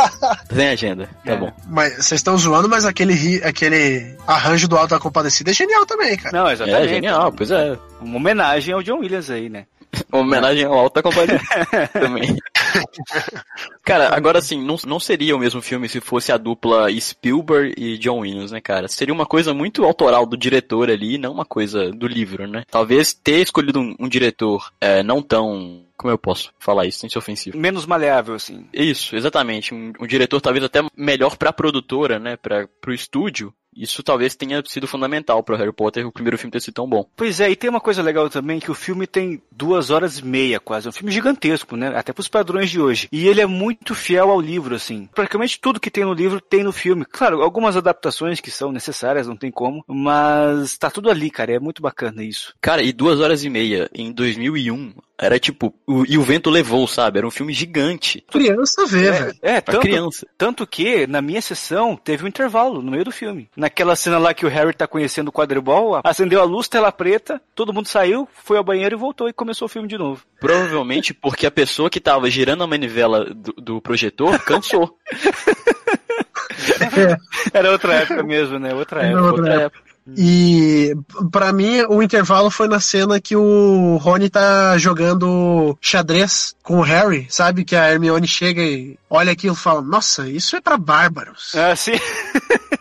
[LAUGHS] sem agenda, tá é. bom. Mas vocês estão zoando, mas aquele, aquele arranjo do Alto da Compadecida é genial também, cara. Não, exatamente. É genial, pois é. Uma homenagem ao John Williams aí, né? Uma homenagem ao Alta Compadecida também. [LAUGHS] cara, agora assim, não, não seria o mesmo filme se fosse a dupla Spielberg e John Williams, né, cara? Seria uma coisa muito autoral do diretor ali, não uma coisa do livro, né? Talvez ter escolhido um, um diretor é, não tão como eu posso falar isso sem ser ofensivo? Menos maleável, assim. Isso, exatamente. Um, um diretor talvez até melhor pra produtora, né? Pra, pro estúdio, Isso talvez tenha sido fundamental para Harry Potter o primeiro filme ter sido tão bom. Pois é, e tem uma coisa legal também que o filme tem duas horas e meia quase, é um filme gigantesco, né? Até pros padrões de hoje. E ele é muito fiel ao livro, assim. Praticamente tudo que tem no livro tem no filme. Claro, algumas adaptações que são necessárias, não tem como, mas tá tudo ali, cara. É muito bacana isso. Cara, e duas horas e meia em 2001 era tipo, o, e o vento levou, sabe? Era um filme gigante. Criança vê, É, velho. é Pra tanto, criança. tanto que na minha sessão teve um intervalo no meio do filme. Naquela cena lá que o Harry tá conhecendo o quadribol, acendeu a luz, tela preta, todo mundo saiu, foi ao banheiro e voltou e começou o filme de novo. Provavelmente porque a pessoa que tava girando a manivela do, do projetor cansou. [LAUGHS] Era outra época mesmo, né? Outra Era época. outra outra época. E pra mim o intervalo foi na cena que o Rony tá jogando xadrez com o Harry, sabe? Que a Hermione chega e olha aquilo e fala: Nossa, isso é pra bárbaros. Ah, sim.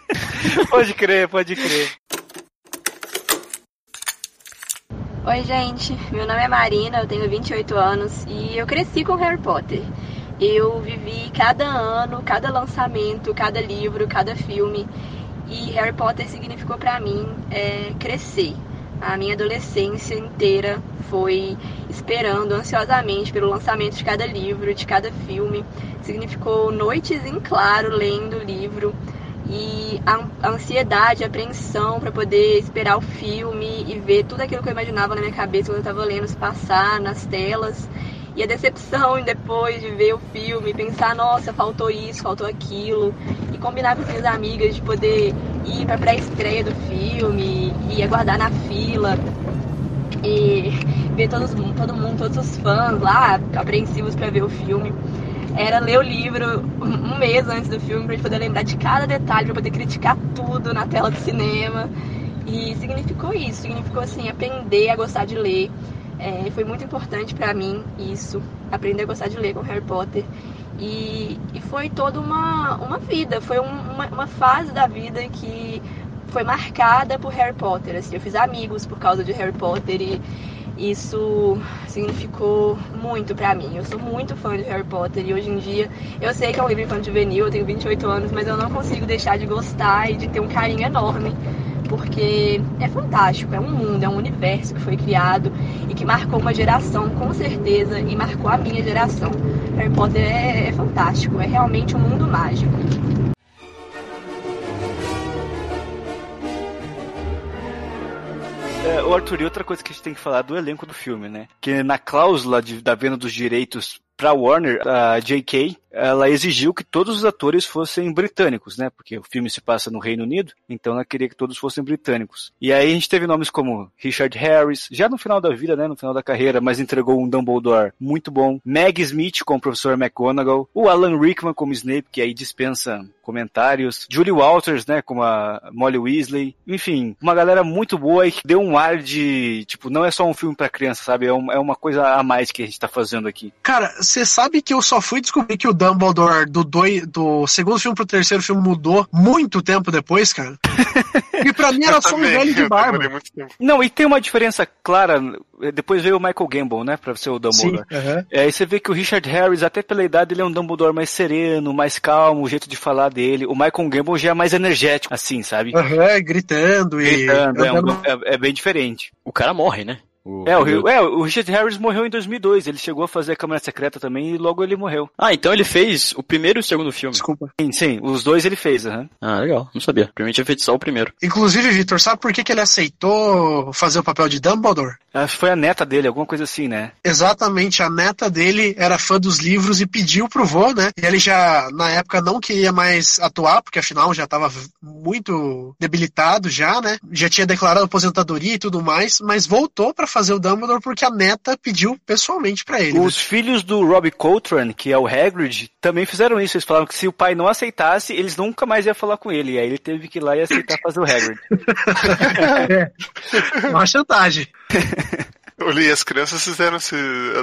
[LAUGHS] pode crer, pode crer. Oi, gente. Meu nome é Marina, eu tenho 28 anos e eu cresci com Harry Potter. Eu vivi cada ano, cada lançamento, cada livro, cada filme. E Harry Potter significou pra mim é, crescer. A minha adolescência inteira foi esperando ansiosamente pelo lançamento de cada livro, de cada filme. Significou noites em claro lendo o livro e a ansiedade, a apreensão para poder esperar o filme e ver tudo aquilo que eu imaginava na minha cabeça quando eu estava lendo se passar nas telas. E a decepção depois de ver o filme, pensar, nossa, faltou isso, faltou aquilo, e combinar com as minhas amigas de poder ir para pré-estreia do filme e aguardar na fila e ver todos, todo mundo, todos os fãs lá apreensivos para ver o filme. Era ler o livro um mês antes do filme gente poder lembrar de cada detalhe, pra poder criticar tudo na tela do cinema. E significou isso, significou assim, aprender a gostar de ler. É, foi muito importante pra mim isso, aprender a gostar de ler com Harry Potter. E, e foi toda uma, uma vida, foi um- uma, uma fase da vida que foi marcada por Harry Potter. Assim, eu fiz amigos por causa de Harry Potter e isso significou muito pra mim. Eu sou muito fã de Harry Potter e hoje em dia eu sei que é um livro infantil juvenil, eu tenho 28 anos, mas eu não consigo deixar de gostar e de ter um carinho enorme. Porque é fantástico, é um mundo, é um universo que foi criado e que marcou uma geração, com certeza, e marcou a minha geração. Harry Potter é, é fantástico, é realmente um mundo mágico. É, o Arthur, e outra coisa que a gente tem que falar do elenco do filme, né? Que na cláusula de- da venda dos direitos pra Warner, a J.K., ela exigiu que todos os atores fossem britânicos, né? Porque o filme se passa no Reino Unido, então ela queria que todos fossem britânicos. E aí a gente teve nomes como Richard Harris, já no final da vida, né? No final da carreira, mas entregou um Dumbledore muito bom. Meg Smith como professor McGonagall. O Alan Rickman como Snape, que aí dispensa comentários. Julie Walters, né? Como a Molly Weasley. Enfim, uma galera muito boa e que deu um ar de, tipo, não é só um filme pra criança, sabe? É, é uma coisa a mais que a gente tá fazendo aqui. Cara, você sabe que eu só fui descobrir que o Dumbledore do, doi, do segundo filme pro terceiro filme mudou muito tempo depois, cara? [LAUGHS] E pra mim era Eu só um velho de barba. demorei muito tempo. Não, e tem uma diferença clara. Depois veio o Michael Gambon, né? Pra ser o Dumbledore. Sim. É, aí você vê que o Richard Harris, até pela idade, ele é um Dumbledore mais sereno, mais calmo, o jeito de falar dele. O Michael Gambon já é mais energético, assim, sabe? Aham, gritando e. Gritando, é, um- é- é bem diferente. O cara morre, né? O- É o, é, o Richard Harris morreu em 2002. Ele chegou a fazer a Câmara Secreta também e logo ele morreu. Ah, então ele fez o primeiro e o segundo filme. Desculpa. Sim, sim, os dois ele fez, aham. Ah, legal. Não sabia. Primeiro tinha feito só o primeiro. Inclusive, Victor, sabe por que, que ele aceitou fazer o papel de Dumbledore? Acho que foi a neta dele, alguma coisa assim, né? Exatamente, a neta dele era fã dos livros e pediu pro vô, né? E ele já, na época, não queria mais atuar, porque afinal já tava muito debilitado já, né? Já tinha declarado aposentadoria e tudo mais, mas voltou pra fazer o Dumbledore porque a neta pediu pessoalmente pra ele. né? Os filhos do Robbie Coltrane, que é o Hagrid, também fizeram isso. Eles falaram que se o pai não aceitasse, eles nunca mais iam falar com ele. E aí ele teve que ir lá e aceitar fazer o Hagrid. [LAUGHS] é. Uma chantagem. [LAUGHS] Olha, e as crianças fizeram esse,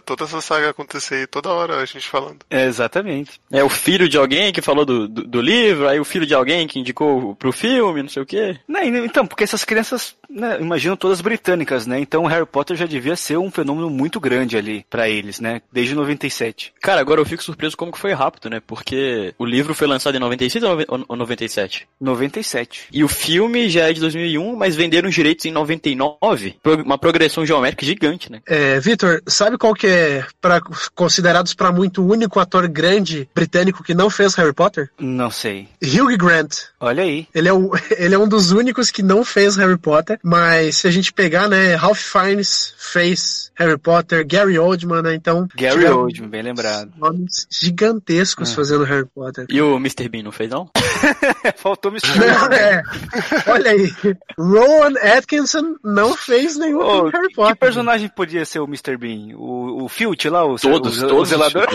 toda essa saga acontecer aí toda hora, a gente falando. É, exatamente. É o filho de alguém que falou do, do, do livro, aí o filho de alguém que indicou pro filme, não sei o quê. Não, e- então, porque essas crianças, né, imagino todas britânicas, né? Então Harry Potter já devia ser um fenômeno muito grande ali pra eles, né? Desde 97. Cara, agora eu fico surpreso como que foi rápido, né? Porque o livro foi lançado em 96 ou noven- ou 97? 97. E o filme já é de 2001, mas venderam os direitos em 99. Pro- Uma progressão geométrica gigante, né? É, Vitor, sabe qual que é, pra, considerados pra muito, o único ator grande britânico que não fez Harry Potter? Não sei. Hugh Grant. Olha aí. Ele é, o, [LAUGHS] ele é um dos únicos que não fez Harry Potter, mas se a gente pegar, né, Ralph Fiennes fez Harry Potter, Gary Oldman, né, então... Gary Oldman, bem lembrado. Nomes gigantescos Ah. fazendo Harry Potter. E o Mr. Bean não fez, não? [LAUGHS] Faltou me Não, é. Olha aí, Rowan Atkinson não fez nenhum filme Harry que Potter. Personagem podia ser o Mr. Bean? O, o Filch lá? O, Todos, o, o todos. zelador?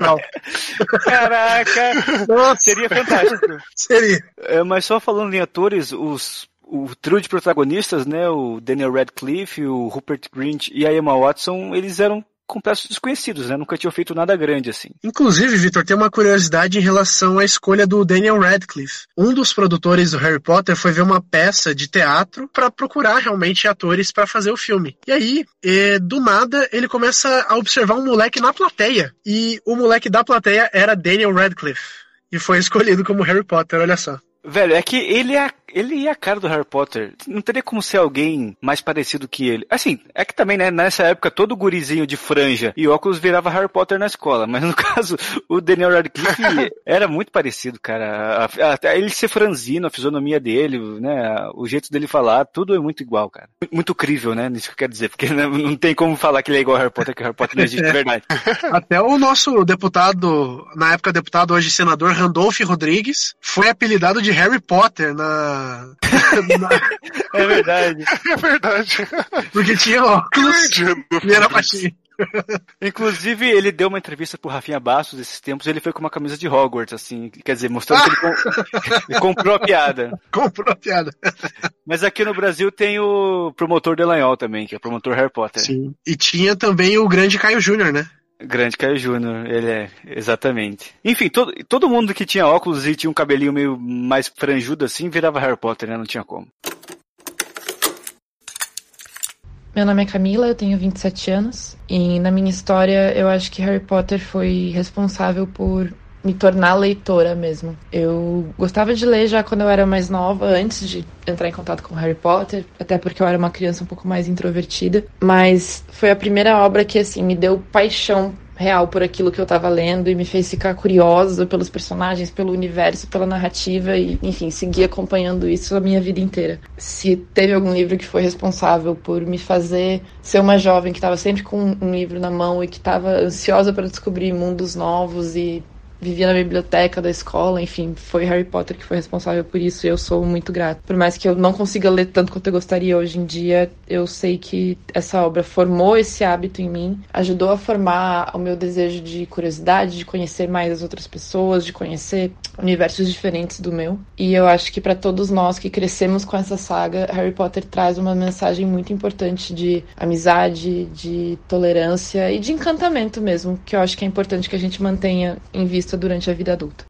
Não, [LAUGHS] Caraca! Nossa, Seria fantástico. seria. É, mas só falando em atores, os, o trio de protagonistas, né? O Daniel Radcliffe, o Rupert Grint e a Emma Watson, eles eram completos desconhecidos, né? Nunca tinham feito nada grande assim. Inclusive, Vitor, tem uma curiosidade em relação à escolha do Daniel Radcliffe. Um dos produtores do Harry Potter foi ver uma peça de teatro para procurar realmente atores para fazer o filme. E aí, eh, do nada, ele começa a observar um moleque na plateia. E o moleque da plateia era Daniel Radcliffe. E foi [LAUGHS] escolhido como Harry Potter, olha só. Velho, é que ele é, a- ele é a cara do Harry Potter. Não teria como ser alguém mais parecido que ele. Assim, é que também, né, nessa época, todo gurizinho de franja e óculos virava Harry Potter na escola. Mas no [LAUGHS] caso, o Daniel Radcliffe [LAUGHS] era muito parecido, cara. A- a- Até ele ser franzino, a fisionomia dele, né, o jeito dele falar, tudo é muito igual, cara. Muito crível, né, nisso que eu quero dizer. Porque né, não tem como falar que ele é igual ao Harry Potter, que o Harry Potter não existe de verdade. [LAUGHS] Até o nosso deputado, na época deputado, hoje senador, Randolph Rodrigues, foi apelidado de Harry Potter na... na- [LAUGHS] É verdade. É verdade. porque tinha óculos e era baixinho. Inclusive, ele deu uma entrevista pro Rafinha Bastos esses tempos, ele foi com uma camisa de Hogwarts, assim, quer dizer, mostrando que ele, com- [LAUGHS] ele comprou a piada. Comprou a piada. Mas aqui no Brasil tem o promotor Delanhol também, que é o promotor Harry Potter. Sim. E tinha também o grande Caio Júnior, né? Grande Caio Júnior, ele é, exatamente. Enfim, todo, todo mundo que tinha óculos e tinha um cabelinho meio mais franjudo assim, virava Harry Potter, né? Não tinha como. Meu nome é Camila, eu tenho 27 anos e na minha história eu acho que Harry Potter foi responsável por me tornar leitora mesmo. Eu gostava de ler já quando eu era mais nova, antes de entrar em contato com Harry Potter, até porque eu era uma criança um pouco mais introvertida, mas foi a primeira obra que assim me deu paixão real por aquilo que eu tava lendo e me fez ficar curiosa pelos personagens, pelo universo, pela narrativa e, enfim, seguir acompanhando isso a minha vida inteira. Se teve algum livro que foi responsável por me fazer ser uma jovem que estava sempre com um livro na mão e que estava ansiosa para descobrir mundos novos e vivia na biblioteca da escola, enfim, foi Harry Potter que foi responsável por isso e eu sou muito grata. Por mais que eu não consiga ler tanto quanto eu gostaria hoje em dia, eu sei que essa obra formou esse hábito em mim, ajudou a formar o meu desejo de curiosidade, de conhecer mais as outras pessoas, de conhecer universos diferentes do meu. E eu acho que para todos nós que crescemos com essa saga, Harry Potter traz uma mensagem muito importante de amizade, de tolerância e de encantamento mesmo, que eu acho que é importante que a gente mantenha em vista durante a vida adulta.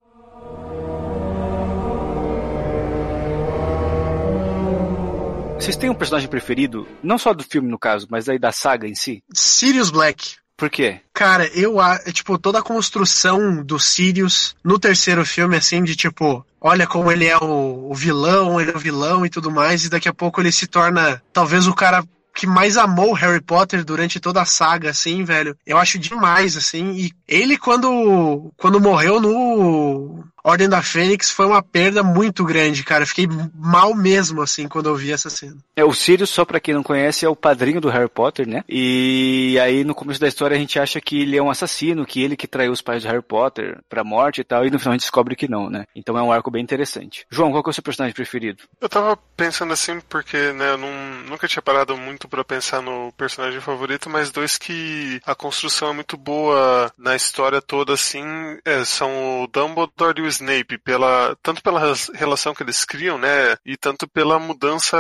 Vocês têm um personagem preferido? Não só do filme, no caso, mas aí da saga em si? Sirius Black. Por quê? Cara, eu acho, tipo, toda a construção do Sirius no terceiro filme, assim, de tipo, olha como ele é o, o vilão, ele é o vilão e tudo mais, e daqui a pouco ele se torna talvez o cara que mais amou Harry Potter durante toda a saga, assim, velho. Eu acho demais, assim. E ele, quando, quando morreu no Ordem da Fênix, foi uma perda muito grande, cara. Fiquei mal mesmo, assim, quando eu vi essa cena. É, o Sirius, só pra quem não conhece, é o padrinho do Harry Potter, né? E aí no começo da história a gente acha que ele é um assassino, que ele que traiu os pais do Harry Potter pra morte e tal, e no final a gente descobre que não, né? Então é um arco bem interessante. João, qual que é o seu personagem preferido? Eu tava pensando assim porque, né, eu não, nunca tinha parado muito pra pensar no personagem favorito, mas dois que a construção é muito boa na história toda, assim, é, são o Dumbledore e o Snape, pela, tanto pela relação que eles criam, né, e tanto pela mudança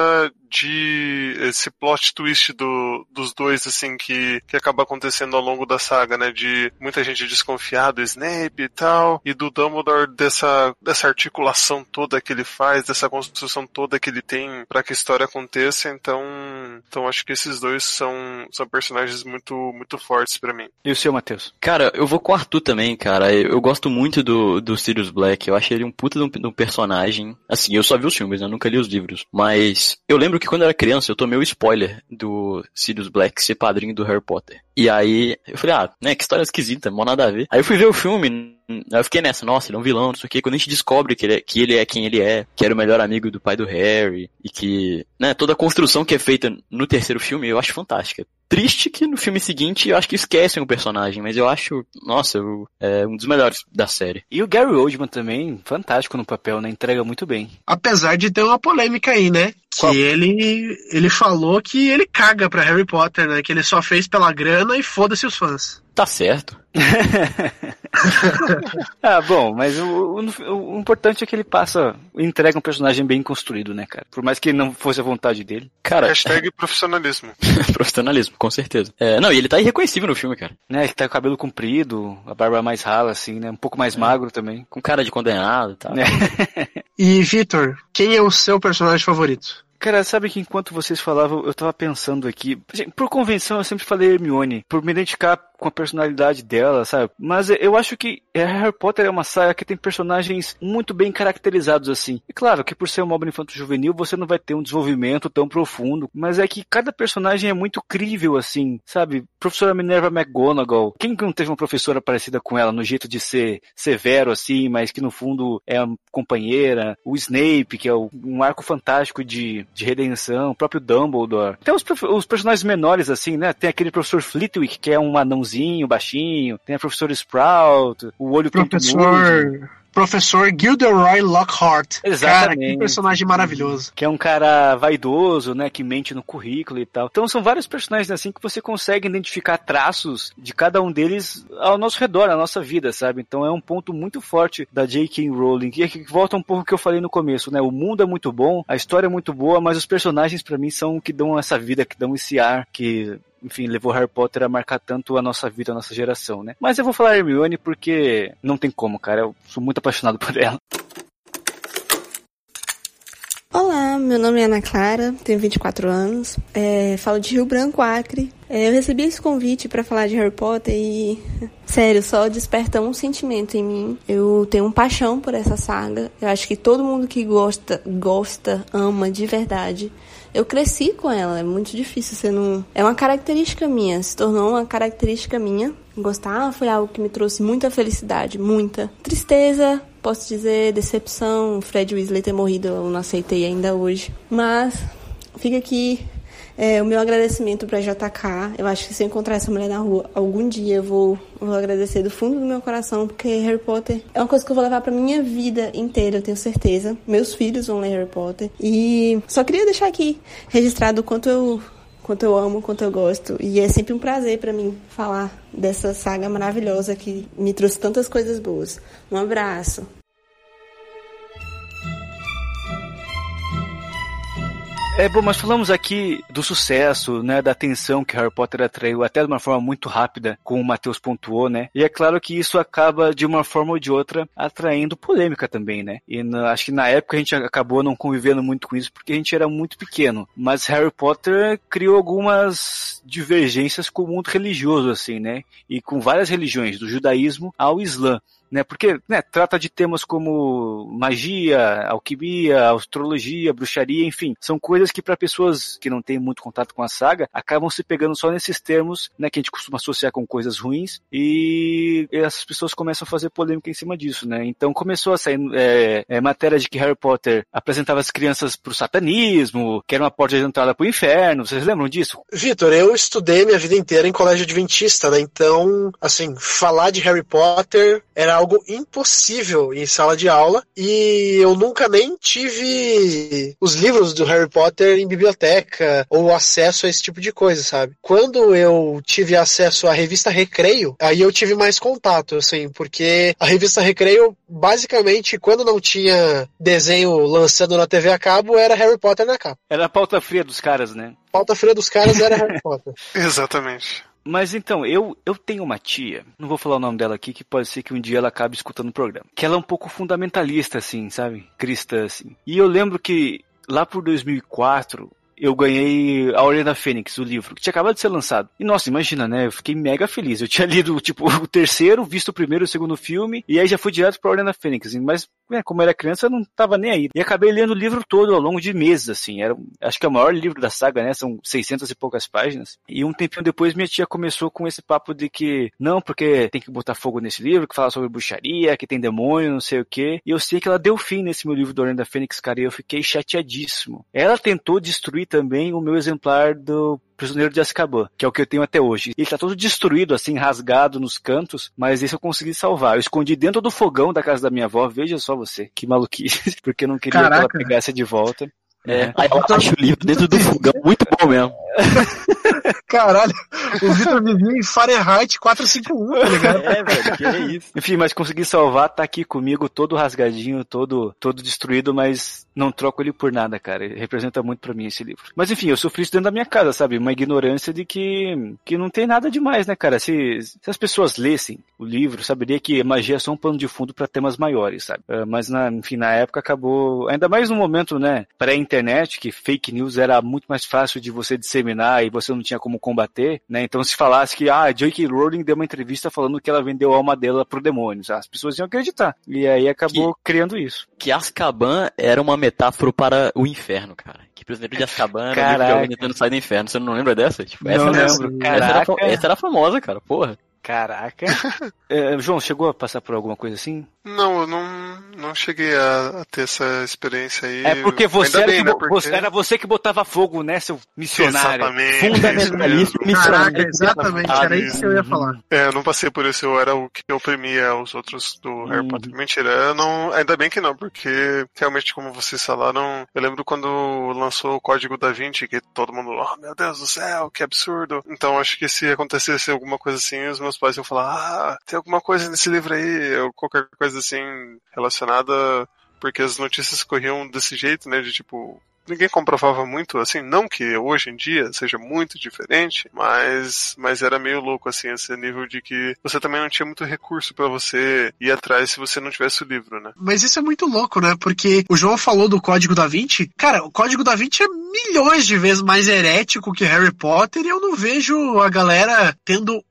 de esse plot twist do, dos dois, assim, que, que acaba acontecendo ao longo da saga, né? De muita gente desconfiar do Snape e tal, e do Dumbledore dessa, dessa articulação toda que ele faz, dessa construção toda que ele tem para que a história aconteça. Então, então acho que esses dois são, são personagens muito, muito fortes para mim. E o seu, Matheus? Cara, eu vou com o Arthur também, cara. Eu, eu gosto muito do, do Sirius Black. Eu achei ele um puta de um, de um personagem. Assim, eu só vi os filmes, né? Eu nunca li os livros. Mas eu lembro que quando eu era criança, eu tomei o spoiler do Sirius Black ser padrinho do Harry Potter. E aí, eu falei, ah, né, que história esquisita, mó nada a ver. Aí eu fui ver o filme, eu fiquei nessa, nossa, ele é um vilão, não sei o quê. Quando a gente descobre que ele, é, que ele é quem ele é, que era o melhor amigo do pai do Harry, e que, né, toda a construção que é feita no terceiro filme, eu acho fantástica. Triste que no filme seguinte eu acho que esquecem o personagem, mas eu acho, nossa, eu, é um dos melhores da série. E o Gary Oldman também, fantástico no papel, né? Entrega muito bem. Apesar de ter uma polêmica aí, né? Que Qual? ele ele falou que ele caga pra Harry Potter, né? Que ele só fez pela grana e foda-se os fãs. Tá certo. [LAUGHS] ah, bom, mas o, o, o, importante é que ele passa, entrega um personagem bem construído, né, cara? Por mais que não fosse a vontade dele. Cara, Hashtag profissionalismo. [LAUGHS] profissionalismo, com certeza. É, não, e ele tá irreconhecível no filme, cara. Né, ele tá com o cabelo comprido, a barba mais rala, assim, né? Um pouco mais é. magro também. Com cara de condenado e tal. É. [LAUGHS] e, Vitor, quem é o seu personagem favorito? Cara, sabe que enquanto vocês falavam, eu tava pensando aqui. Por convenção, eu sempre falei Hermione, por me identificar com a personalidade dela, sabe? Mas eu acho que Harry Potter é uma saga que tem personagens muito bem caracterizados assim. E claro que por ser uma obra infanto-juvenil, você não vai ter um desenvolvimento tão profundo, mas é que cada personagem é muito crível assim, sabe? Professora Minerva McGonagall, quem não teve uma professora parecida com ela no jeito de ser severo assim, mas que no fundo é companheira? O Snape, que é um arco fantástico de, de redenção, o próprio Dumbledore. Tem os, os personagens menores assim, né? Tem aquele professor Flitwick, que é um anãozinho baixinho, tem a professora Sprout, o olho Professor professor Gilderoy Lockhart. Exatamente. Cara, que personagem maravilhoso. Que é um cara vaidoso, né, que mente no currículo e tal. Então são vários personagens assim que você consegue identificar traços de cada um deles ao nosso redor, na nossa vida, sabe? Então é um ponto muito forte da J.K. Rowling. E que volta um pouco o que eu falei no começo, né? O mundo é muito bom, a história é muito boa, mas os personagens para mim são que dão essa vida, que dão esse ar que enfim, levou Harry Potter a marcar tanto a nossa vida, a nossa geração, né? Mas eu vou falar Hermione porque não tem como, cara. Eu sou muito apaixonado por ela. Olá, meu nome é Ana Clara, tenho 24 anos, é, falo de Rio Branco, Acre. É, eu recebi esse convite para falar de Harry Potter e, [LAUGHS] sério, só desperta um sentimento em mim. Eu tenho um paixão por essa saga. Eu acho que todo mundo que gosta, gosta, ama de verdade eu cresci com ela, é muito difícil você não. É uma característica minha, se tornou uma característica minha. Gostar foi algo que me trouxe muita felicidade, muita tristeza, posso dizer decepção. Fred Weasley ter morrido, eu não aceitei ainda hoje. Mas fica aqui é, o meu agradecimento para JK. Eu acho que se eu encontrar essa mulher na rua algum dia, eu vou, vou agradecer do fundo do meu coração, porque Harry Potter é uma coisa que eu vou levar para minha vida inteira, eu tenho certeza. Meus filhos vão ler Harry Potter. E só queria deixar aqui registrado o quanto eu quanto eu amo, quanto eu gosto. E é sempre um prazer para mim falar dessa saga maravilhosa que me trouxe tantas coisas boas. Um abraço. É bom, mas falamos aqui do sucesso, né, da atenção que Harry Potter atraiu até de uma forma muito rápida, como o Matheus pontuou, né? E é claro que isso acaba de uma forma ou de outra atraindo polêmica também, né? E na, acho que na época a gente acabou não convivendo muito com isso porque a gente era muito pequeno. Mas Harry Potter criou algumas divergências com o mundo religioso, assim, né? E com várias religiões, do judaísmo ao islã né? Porque né, trata de temas como magia, alquimia, astrologia, bruxaria, enfim, são coisas que para pessoas que não têm muito contato com a saga acabam se pegando só nesses termos, né, que a gente costuma associar com coisas ruins e essas pessoas começam a fazer polêmica em cima disso, né? Então começou a sair é, é, matéria de que Harry Potter apresentava as crianças pro satanismo, que era uma porta de entrada pro inferno. Vocês lembram disso? Vitor, eu estudei minha vida inteira em colégio adventista, né? Então, assim, falar de Harry Potter era algo impossível em sala de aula e eu nunca nem tive os livros do Harry Potter em biblioteca ou acesso a esse tipo de coisa, sabe? Quando eu tive acesso à revista Recreio, aí eu tive mais contato, assim, porque a revista Recreio, basicamente, quando não tinha desenho lançando na TV a cabo, era Harry Potter na capa. Era a pauta fria dos caras, né? A pauta fria dos caras era Harry [LAUGHS] Potter. Exatamente. Mas então, eu, eu tenho uma tia, não vou falar o nome dela aqui, que pode ser que um dia ela acabe escutando o programa. Que ela é um pouco fundamentalista, assim, sabe? Cristã, assim. E eu lembro que lá por 2004, eu ganhei A Ordem da Fênix, o livro, que tinha acabado de ser lançado. E nossa, imagina, né? Eu fiquei mega feliz. Eu tinha [LAUGHS] lido, tipo, o terceiro, visto o primeiro e o segundo filme, e aí já fui direto pra Ordem da Fênix. Mas, é, como era criança, eu não tava nem aí. E acabei lendo o livro todo ao longo de meses, assim. Era, acho que é o maior livro da saga, né? São 600 e poucas páginas. E um tempinho depois, minha tia começou com esse papo de que, não, porque tem que botar fogo nesse livro, que fala sobre bruxaria, que tem demônio, não sei o quê. E eu sei que ela deu fim nesse meu livro da Ordem da Fênix, cara, e eu fiquei chateadíssimo. Ela tentou destruir também o meu exemplar do Prisioneiro de Azkaban, que é o que eu tenho até hoje. Ele tá todo destruído, assim, rasgado nos cantos, mas esse eu consegui salvar. Eu escondi dentro do fogão da casa da minha avó, veja só você, que maluquice, [LAUGHS] porque eu não queria Caraca. que ela pegasse de volta. É, aí eu acho o livro dentro do fogão muito bom mesmo. [LAUGHS] Caralho, o Vitor vivia em Fahrenheit 451, tá ligado? É, velho, que é isso. Enfim, mas consegui salvar, tá aqui comigo, todo rasgadinho, todo, todo destruído, mas não troco ele por nada, cara. Ele representa muito pra mim esse livro. Mas enfim, eu sofri isso dentro da minha casa, sabe? Uma ignorância de que, que não tem nada demais, né, cara? Se, se as pessoas lessem o livro, saberia que magia é só um pano de fundo pra temas maiores, sabe? Ah, mas, na, enfim, na época acabou, ainda mais no momento, né, pré-internet, que fake news era muito mais fácil de você disseminar e você não tinha como combater, né? Então se falasse que, ah, J.K. Rowling deu uma entrevista falando que ela vendeu a alma dela pro demônio, as pessoas iam acreditar. E aí acabou criando isso. Que Azkaban era uma metáfora para o inferno, cara. Que Prisioneiro de Azkaban era o livro que alguém sair do inferno. Você não lembra dessa? Tipo, Não essa, era- lembro. essa, era, essa era famosa, cara. Porra. Caraca. [LAUGHS] É, João, chegou a passar por alguma coisa assim? Não, eu não, não cheguei a, a ter essa experiência aí. É porque você, era, bem, que né? Porque... você- era você que botava fogo, né, seu missionário? Exatamente. Fundamentalista mesmo. Caraca, exatamente, era isso que eu ia falar. É, eu não passei por isso, eu era o que oprimia os outros do Harry Uhum. Potter. Mentira, eu não, ainda bem que não, porque realmente, como vocês falaram, eu lembro quando lançou o Código da Vinci, que todo mundo, oh meu Deus do céu, que absurdo. Então acho que se acontecesse alguma coisa assim, os meus pais iam falar, ah, tem alguma coisa nesse livro aí, ou qualquer coisa assim relacionada, porque as notícias corriam desse jeito, né, de tipo, ninguém comprovava muito, assim, não que hoje em dia seja muito diferente, mas, mas era meio louco, assim, esse nível de que você também não tinha muito recurso pra você ir atrás se você não tivesse o livro, né? Mas isso é muito louco, né? Porque o João falou do Código da Vinci. Cara, o Código da Vinci é milhões de vezes mais herético que Harry Potter e eu não vejo a galera tendo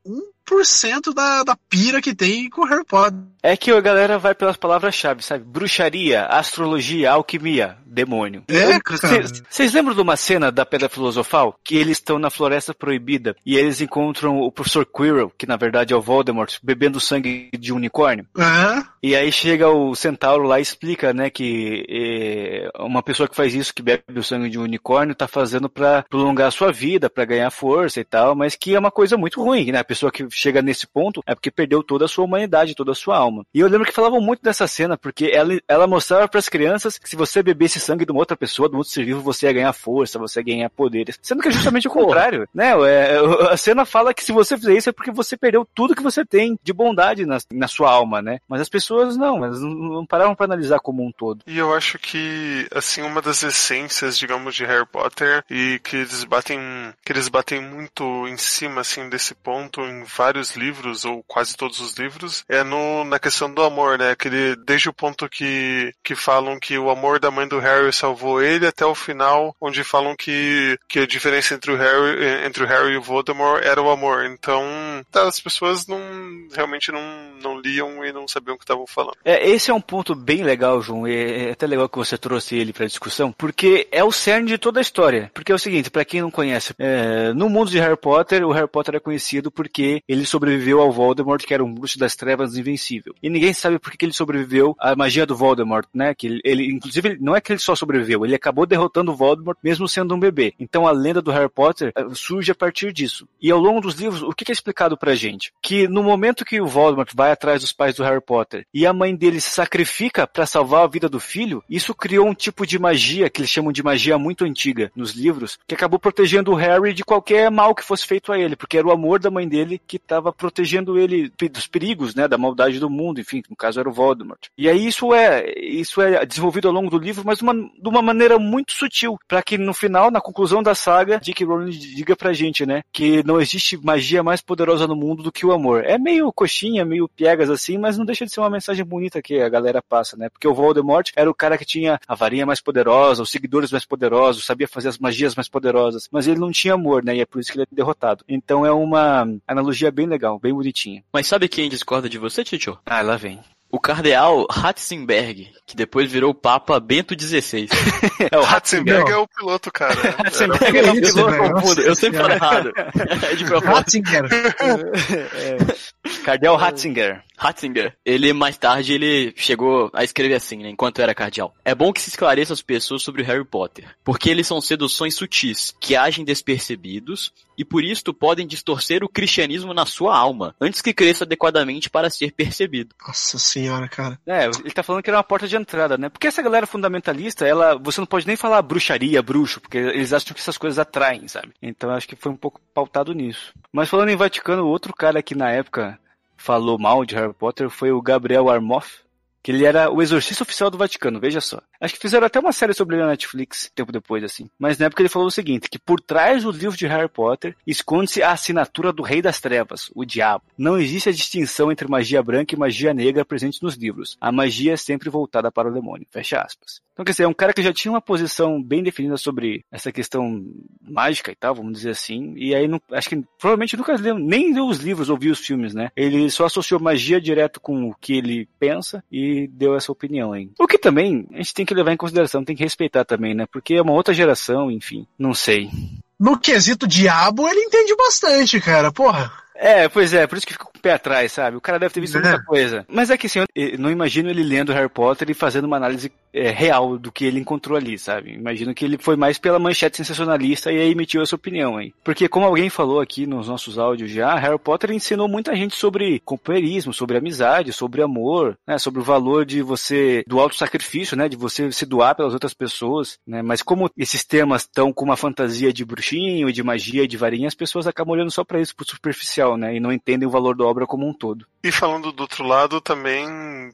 1% da, da pira que tem com Harry Potter. É que a galera vai pelas palavras-chave, sabe? Bruxaria, astrologia, alquimia, demônio. É, cara. Vocês lembram de uma cena da Pedra Filosofal? Que eles estão na Floresta Proibida e eles encontram o professor Quirrell, que na verdade é o Voldemort, bebendo sangue de unicórnio? É. E aí chega o centauro lá e explica, né, que eh, uma pessoa que faz isso, que bebe o sangue de um unicórnio, tá fazendo pra prolongar a sua vida, pra ganhar força e tal, mas que é uma coisa muito ruim, né? A pessoa que chega nesse ponto é porque perdeu toda a sua humanidade, toda a sua alma. E eu lembro que falavam muito dessa cena, porque ela, ela mostrava pras crianças que se você bebesse sangue de uma outra pessoa, de um outro ser vivo, você ia ganhar força, você ia ganhar poderes. Sendo que é justamente o contrário, né? É, a cena fala que se você fizer isso é porque você perdeu tudo que você tem de bondade na, na sua alma, né? Mas as pessoas não, elas não, não paravam pra analisar como um todo. E eu acho que, assim, uma das essências, digamos, de Harry Potter e que eles batem, que eles batem muito em cima, assim, desse ponto em vários livros, ou quase todos os livros, é no, na questão do amor, né? Aquele, desde o ponto que, que falam que o amor da mãe do Harry salvou ele até o final, onde falam que, que a diferença entre o Harry, entre o Harry e o Voldemort era o amor. Então, as pessoas não, realmente não, não liam e não sabiam o que estavam falando. É, esse é um ponto bem legal, João, é até legal que você trouxe ele para discussão, porque é o cerne de toda a história. Porque é o seguinte, para quem não conhece, é, no mundo de Harry Potter, o Harry Potter é conhecido porque ele sobreviveu ao Voldemort, que era um bruxo das trevas invencível. E ninguém sabe por que ele sobreviveu à magia do Voldemort, né? Que ele, ele inclusive, não é que ele só sobreviveu, ele acabou derrotando o Voldemort mesmo sendo um bebê. Então a lenda do Harry Potter eh, surge a partir disso. E ao longo dos livros, o que é explicado pra gente? Que no momento que o Voldemort vai atrás dos pais do Harry Potter e a mãe dele se sacrifica para salvar a vida do filho, isso criou um tipo de magia que eles chamam de magia muito antiga nos livros, que acabou protegendo o Harry de qualquer mal que fosse feito a ele, porque era o amor da mãe dele que estava protegendo ele dos perigos, né, da maldade do mundo, enfim, no caso era o Voldemort. E aí isso é isso é desenvolvido ao longo do livro, mas uma, de uma maneira muito sutil, para que no final, na conclusão da saga, Dick Rowling diga pra gente, né, que não existe magia mais poderosa no mundo do que o amor. É meio coxinha, meio piegas assim, mas não deixa de ser uma mensagem bonita que a galera passa, né? Porque o Voldemort era o cara que tinha a varinha mais poderosa, os seguidores mais poderosos, sabia fazer as magias mais poderosas, mas ele não tinha amor, né? E é por isso que ele é derrotado. Então é uma analogia bem legal, bem bonitinha. Mas sabe quem discorda de você, Tito? Ah, lá vem. O cardeal Ratzenberg, que depois virou o Papa Bento XVI. [LAUGHS] é, o Ratzenberg é o piloto, cara. [LAUGHS] Ratzenberg é o piloto, confundo. Eu sempre falo errado. [LAUGHS] É de. Ratzinger. [LAUGHS] é. Cardeal Ratzinger. Ratzinger. Ele, mais tarde, ele chegou a escrever assim, né, enquanto era cardeal. É bom que se esclareça as pessoas sobre Harry Potter, porque eles são seduções sutis, que agem despercebidos, e por isto podem distorcer o cristianismo na sua alma, antes que cresça adequadamente para ser percebido. Nossa senhora, cara. É, ele tá falando que era uma porta de entrada, né? Porque essa galera fundamentalista, ela, você não pode nem falar bruxaria, bruxo, porque eles acham que essas coisas atraem, sabe? Então acho que foi um pouco pautado nisso. Mas falando em Vaticano, outro cara que na época falou mal de Harry Potter foi o Gabriel Armoff, que ele era o exorcista oficial do Vaticano, veja só. Acho que fizeram até uma série sobre ele na Netflix, tempo depois, assim. Mas na época ele falou o seguinte, que por trás do livro de Harry Potter esconde-se a assinatura do Rei das Trevas, o Diabo. Não existe a distinção entre magia branca e magia negra presente nos livros. A magia é sempre voltada para o demônio. Fecha aspas. Então, quer dizer, é um cara que já tinha uma posição bem definida sobre essa questão mágica e tal, vamos dizer assim. E aí, não, acho que provavelmente nunca leu, nem leu os livros ou viu os filmes, né? Ele só associou magia direto com o que ele pensa e deu essa opinião aí. O que também a gente tem que levar em consideração, tem que respeitar também, né? Porque é uma outra geração, enfim, não sei. No quesito diabo, ele entende bastante, cara, porra. É, pois é, por isso que fica com o pé atrás, sabe? O cara deve ter visto É. muita coisa. Mas é que assim, eu não imagino ele lendo Harry Potter e fazendo uma análise é, real do que ele encontrou ali, sabe? Imagino que ele foi mais pela manchete sensacionalista e aí emitiu essa opinião aí. Porque como alguém falou aqui nos nossos áudios já, Harry Potter ensinou muita gente sobre companheirismo, sobre amizade, sobre amor, né? Sobre o valor de você, do auto sacrifício, né? De você se doar pelas outras pessoas, né? Mas como esses temas estão com uma fantasia de bruxinho, de magia, de varinha, as pessoas acabam olhando só pra isso, pro superficial, né? E não entendem o valor da obra como um todo. E falando do outro lado, também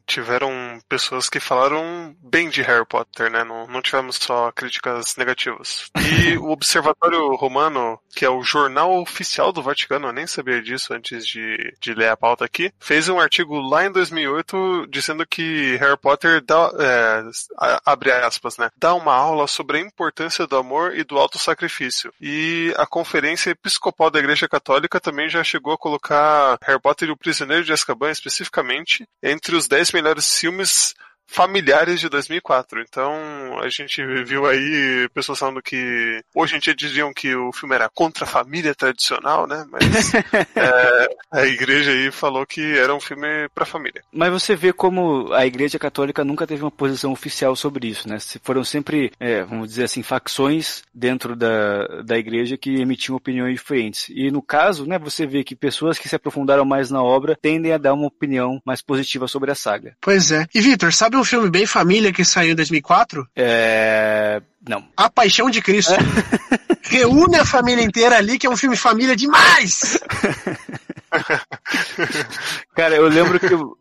tiveram pessoas que falaram bem de Harry Potter, né? Não, não tivemos só críticas negativas. E [LAUGHS] o Observatório Romano, que é o jornal oficial do Vaticano, eu nem sabia disso antes de, de ler a pauta aqui, fez um artigo lá em 2008 dizendo que Harry Potter dá, é, abre aspas, né? Dá uma aula sobre a importância do amor e do auto-sacrifício. E a Conferência Episcopal da Igreja Católica também já chegou a colocar Harry Potter e o Prisioneiro de Azkaban especificamente entre os 10 melhores filmes familiares de 2004. Então, a gente viu aí pessoas falando que hoje em dia diziam que o filme era contra a família tradicional, né? Mas [LAUGHS] é, a igreja aí falou que era um filme pra família. Mas você vê como a Igreja Católica nunca teve uma posição oficial sobre isso, né? Se- Foram sempre, é, vamos dizer assim, facções dentro da, da Igreja que emitiam opiniões diferentes. E no caso, né, você vê que pessoas que se aprofundaram mais na obra tendem a dar uma opinião mais positiva sobre a saga. Pois é. E Vitor, sabe um filme bem família que saiu em 2004? É... Não. A Paixão de Cristo. Reúne a família inteira ali, que é um filme família demais! [LAUGHS] [LAUGHS] Cara, eu lembro que eu-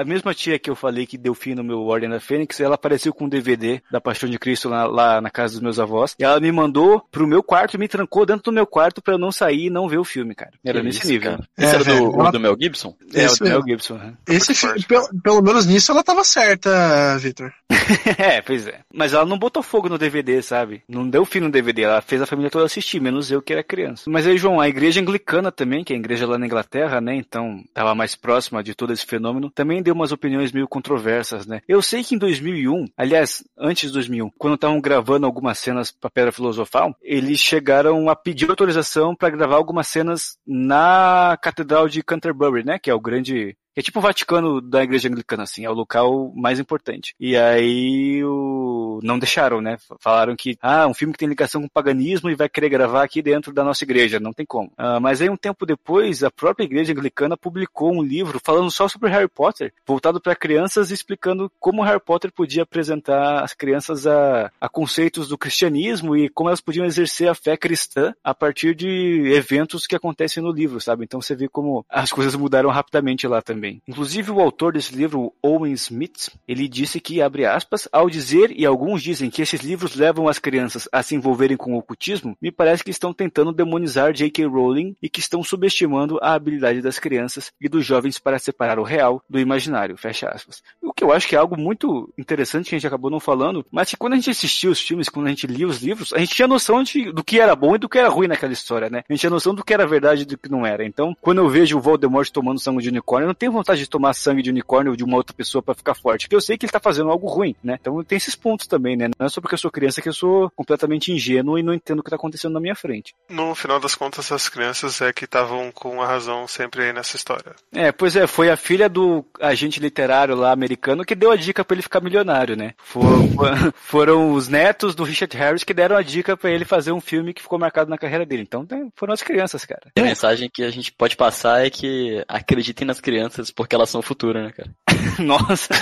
a mesma tia que eu falei que deu fim no meu Ordem da Fênix, ela apareceu com um DVD da Paixão de Cristo lá, lá na casa dos meus avós. E ela me mandou pro meu quarto e me trancou dentro do meu quarto pra eu não sair e não ver o filme, cara. Era Que nesse isso, nível. cara. Esse era do, o do Mel Gibson? É, Esse o do Mel. Gibson. né? Esse filme, pelo, pelo menos nisso ela tava certa, Vitor. [LAUGHS] é, pois é. Mas ela não botou fogo no DVD, sabe? Não deu fim no DVD. Ela fez a família toda assistir, menos eu que era criança. Mas aí, João, a igreja anglicana também, que é a igreja lá na Inglaterra, Inglaterra, né? Então estava mais próxima de todo esse fenômeno. Também deu umas opiniões meio controversas, né? Eu sei que em 2001, aliás, antes de 2001, quando estavam gravando algumas cenas para Pedra Filosofal, eles chegaram a pedir autorização para gravar algumas cenas na Catedral de Canterbury, né? Que é o grande é tipo o Vaticano da Igreja Anglicana, assim, é o local mais importante. E aí o... não deixaram, né? Falaram que, ah, um filme que tem ligação com o paganismo e vai querer gravar aqui dentro da nossa igreja, não tem como. Ah, mas aí um tempo depois, a própria Igreja Anglicana publicou um livro falando só sobre Harry Potter, voltado para crianças, explicando como Harry Potter podia apresentar as crianças a, a conceitos do cristianismo e como elas podiam exercer a fé cristã a partir de eventos que acontecem no livro, sabe? Então você vê como as coisas mudaram rapidamente lá também também. Inclusive o autor desse livro, Owen Smith, ele disse que, abre aspas, ao dizer, e alguns dizem que esses livros levam as crianças a se envolverem com o ocultismo, me parece que estão tentando demonizar J.K. Rowling e que estão subestimando a habilidade das crianças e dos jovens para separar o real do imaginário, fecha aspas. O que eu acho que é algo muito interessante que a gente acabou não falando, mas que quando a gente assistia os filmes, quando a gente lia os livros, a gente tinha noção de, do que era bom e do que era ruim naquela história, né? A gente tinha noção do que era verdade e do que não era. Então, quando eu vejo o Voldemort tomando sangue de unicórnio, eu não tenho vontade de tomar sangue de unicórnio ou de uma outra pessoa para ficar forte. Porque eu sei que ele tá fazendo algo ruim, né? Então tem esses pontos também, né? Não é só porque eu sou criança que eu sou completamente ingênuo e não entendo o que tá acontecendo na minha frente. No final das contas, as crianças é que estavam com a razão sempre aí nessa história. É, pois é, foi a filha do agente literário lá americano que deu a dica para ele ficar milionário, né? Foram, [LAUGHS] foram os netos do Richard Harris que deram a dica para ele fazer um filme que ficou marcado na carreira dele. Então foram as crianças, cara. A mensagem que a gente pode passar é que acreditem nas crianças porque elas são o futuro, né, cara? [LAUGHS] Nossa,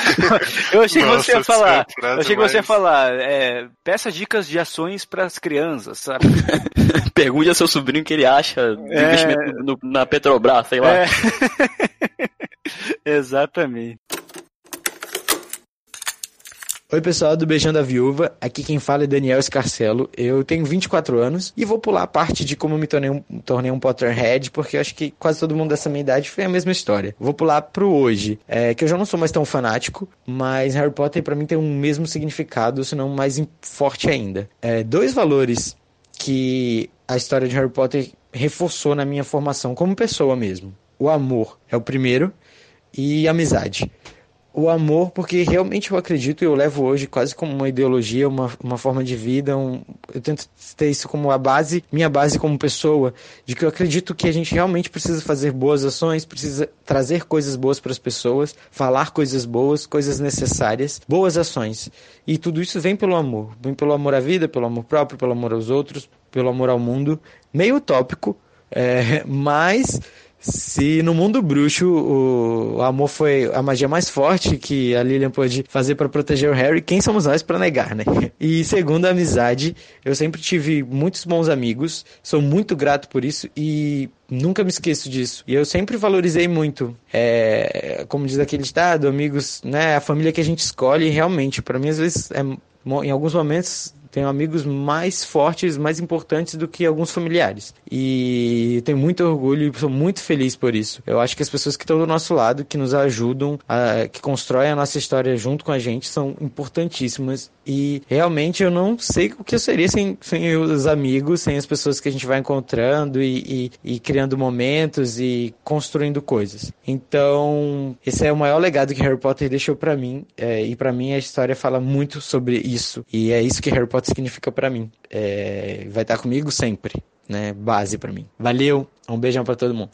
eu achei que você ia falar. Eu achei que você ia falar. É, peça dicas de ações para as crianças, sabe? [LAUGHS] Pergunte ao seu sobrinho o que ele acha do é... investimento no, na Petrobras, sei lá. É... [LAUGHS] Exatamente. Oi pessoal do Beijando a Viúva, aqui quem fala é Daniel Escarcelo, eu tenho 24 anos e vou pular a parte de como eu me tornei um, tornei um Potterhead, porque eu acho que quase todo mundo dessa minha idade foi a mesma história. Vou pular pro hoje, é, que eu já não sou mais tão fanático, mas Harry Potter para mim tem um mesmo significado, se não mais forte ainda. É, dois valores que a história de Harry Potter reforçou na minha formação como pessoa mesmo. O amor é o primeiro e a amizade o amor, porque realmente eu acredito e eu levo hoje quase como uma ideologia, uma, uma forma de vida. Um, eu tento ter isso como a base, minha base como pessoa, de que eu acredito que a gente realmente precisa fazer boas ações, precisa trazer coisas boas para as pessoas, falar coisas boas, coisas necessárias, boas ações. E tudo isso vem pelo amor. Vem pelo amor à vida, pelo amor próprio, pelo amor aos outros, pelo amor ao mundo. Meio utópico, é, [LAUGHS] mas se no mundo bruxo o, amor foi a magia mais forte que a Lilian pôde fazer para proteger o Harry, quem somos nós para negar, né? E segundo a amizade, eu sempre tive muitos bons amigos, sou muito grato por isso e nunca me esqueço disso. E eu sempre valorizei muito, é, como diz aquele ditado, amigos, né? A família que a gente escolhe, realmente, para mim às vezes é, em alguns momentos tenho amigos mais fortes, mais importantes do que alguns familiares. E tenho muito orgulho e sou muito feliz por isso. Eu acho que as pessoas que estão do nosso lado, que nos ajudam, a, que constroem a nossa história junto com a gente, são importantíssimas. E realmente eu não sei o que eu seria sem, sem os amigos, sem as pessoas que a gente vai encontrando e, e, e criando momentos e construindo coisas. Então, esse é o maior legado que Harry Potter deixou para mim. É, e para mim a história fala muito sobre isso. E é isso que Harry Potter significa para mim. É, vai estar comigo sempre, né? Base para mim. Valeu, um beijão para todo mundo.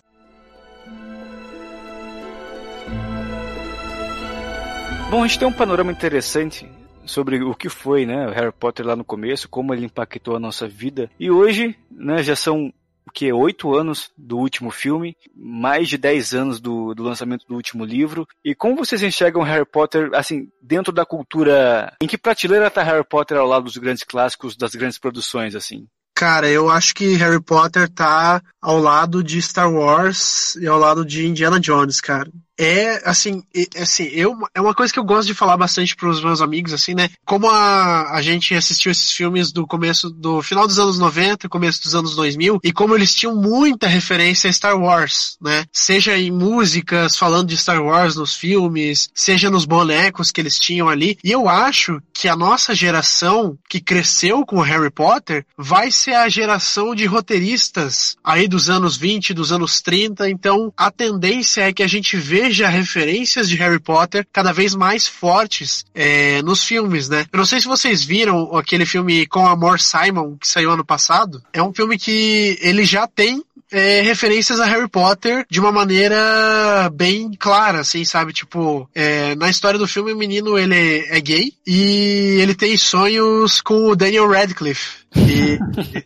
Bom, a gente tem um panorama interessante sobre o que foi, né, Harry Potter lá no começo, como ele impactou a nossa vida. E hoje, né, já são que oito anos do último filme, mais de dez anos do, do lançamento do último livro. E como vocês enxergam Harry Potter, assim, dentro da cultura, em que prateleira está Harry Potter ao lado dos grandes clássicos, das grandes produções, assim? Cara, eu acho que Harry Potter tá ao lado de Star Wars e ao lado de Indiana Jones, cara. É assim, é, assim, eu é uma coisa que eu gosto de falar bastante pros meus amigos, assim, né? Como a, a gente assistiu esses filmes do começo, do final dos anos 90, começo dos anos 2000, e como eles tinham muita referência a Star Wars, né? Seja em músicas falando de Star Wars nos filmes, seja nos bonecos que eles tinham ali. E eu acho que a nossa geração que cresceu com Harry Potter vai ser a geração de roteiristas aí dos anos 20, dos anos 30. Então a tendência é que a gente veja referências de Harry Potter cada vez mais fortes é, nos filmes, né? Eu não sei se vocês viram aquele filme Com Amor Simon que saiu ano passado. É um filme que ele já tem é, referências a Harry Potter de uma maneira bem clara, assim, sabe? Tipo, é, na história do filme o menino ele é gay e ele tem sonhos com o Daniel Radcliffe. E,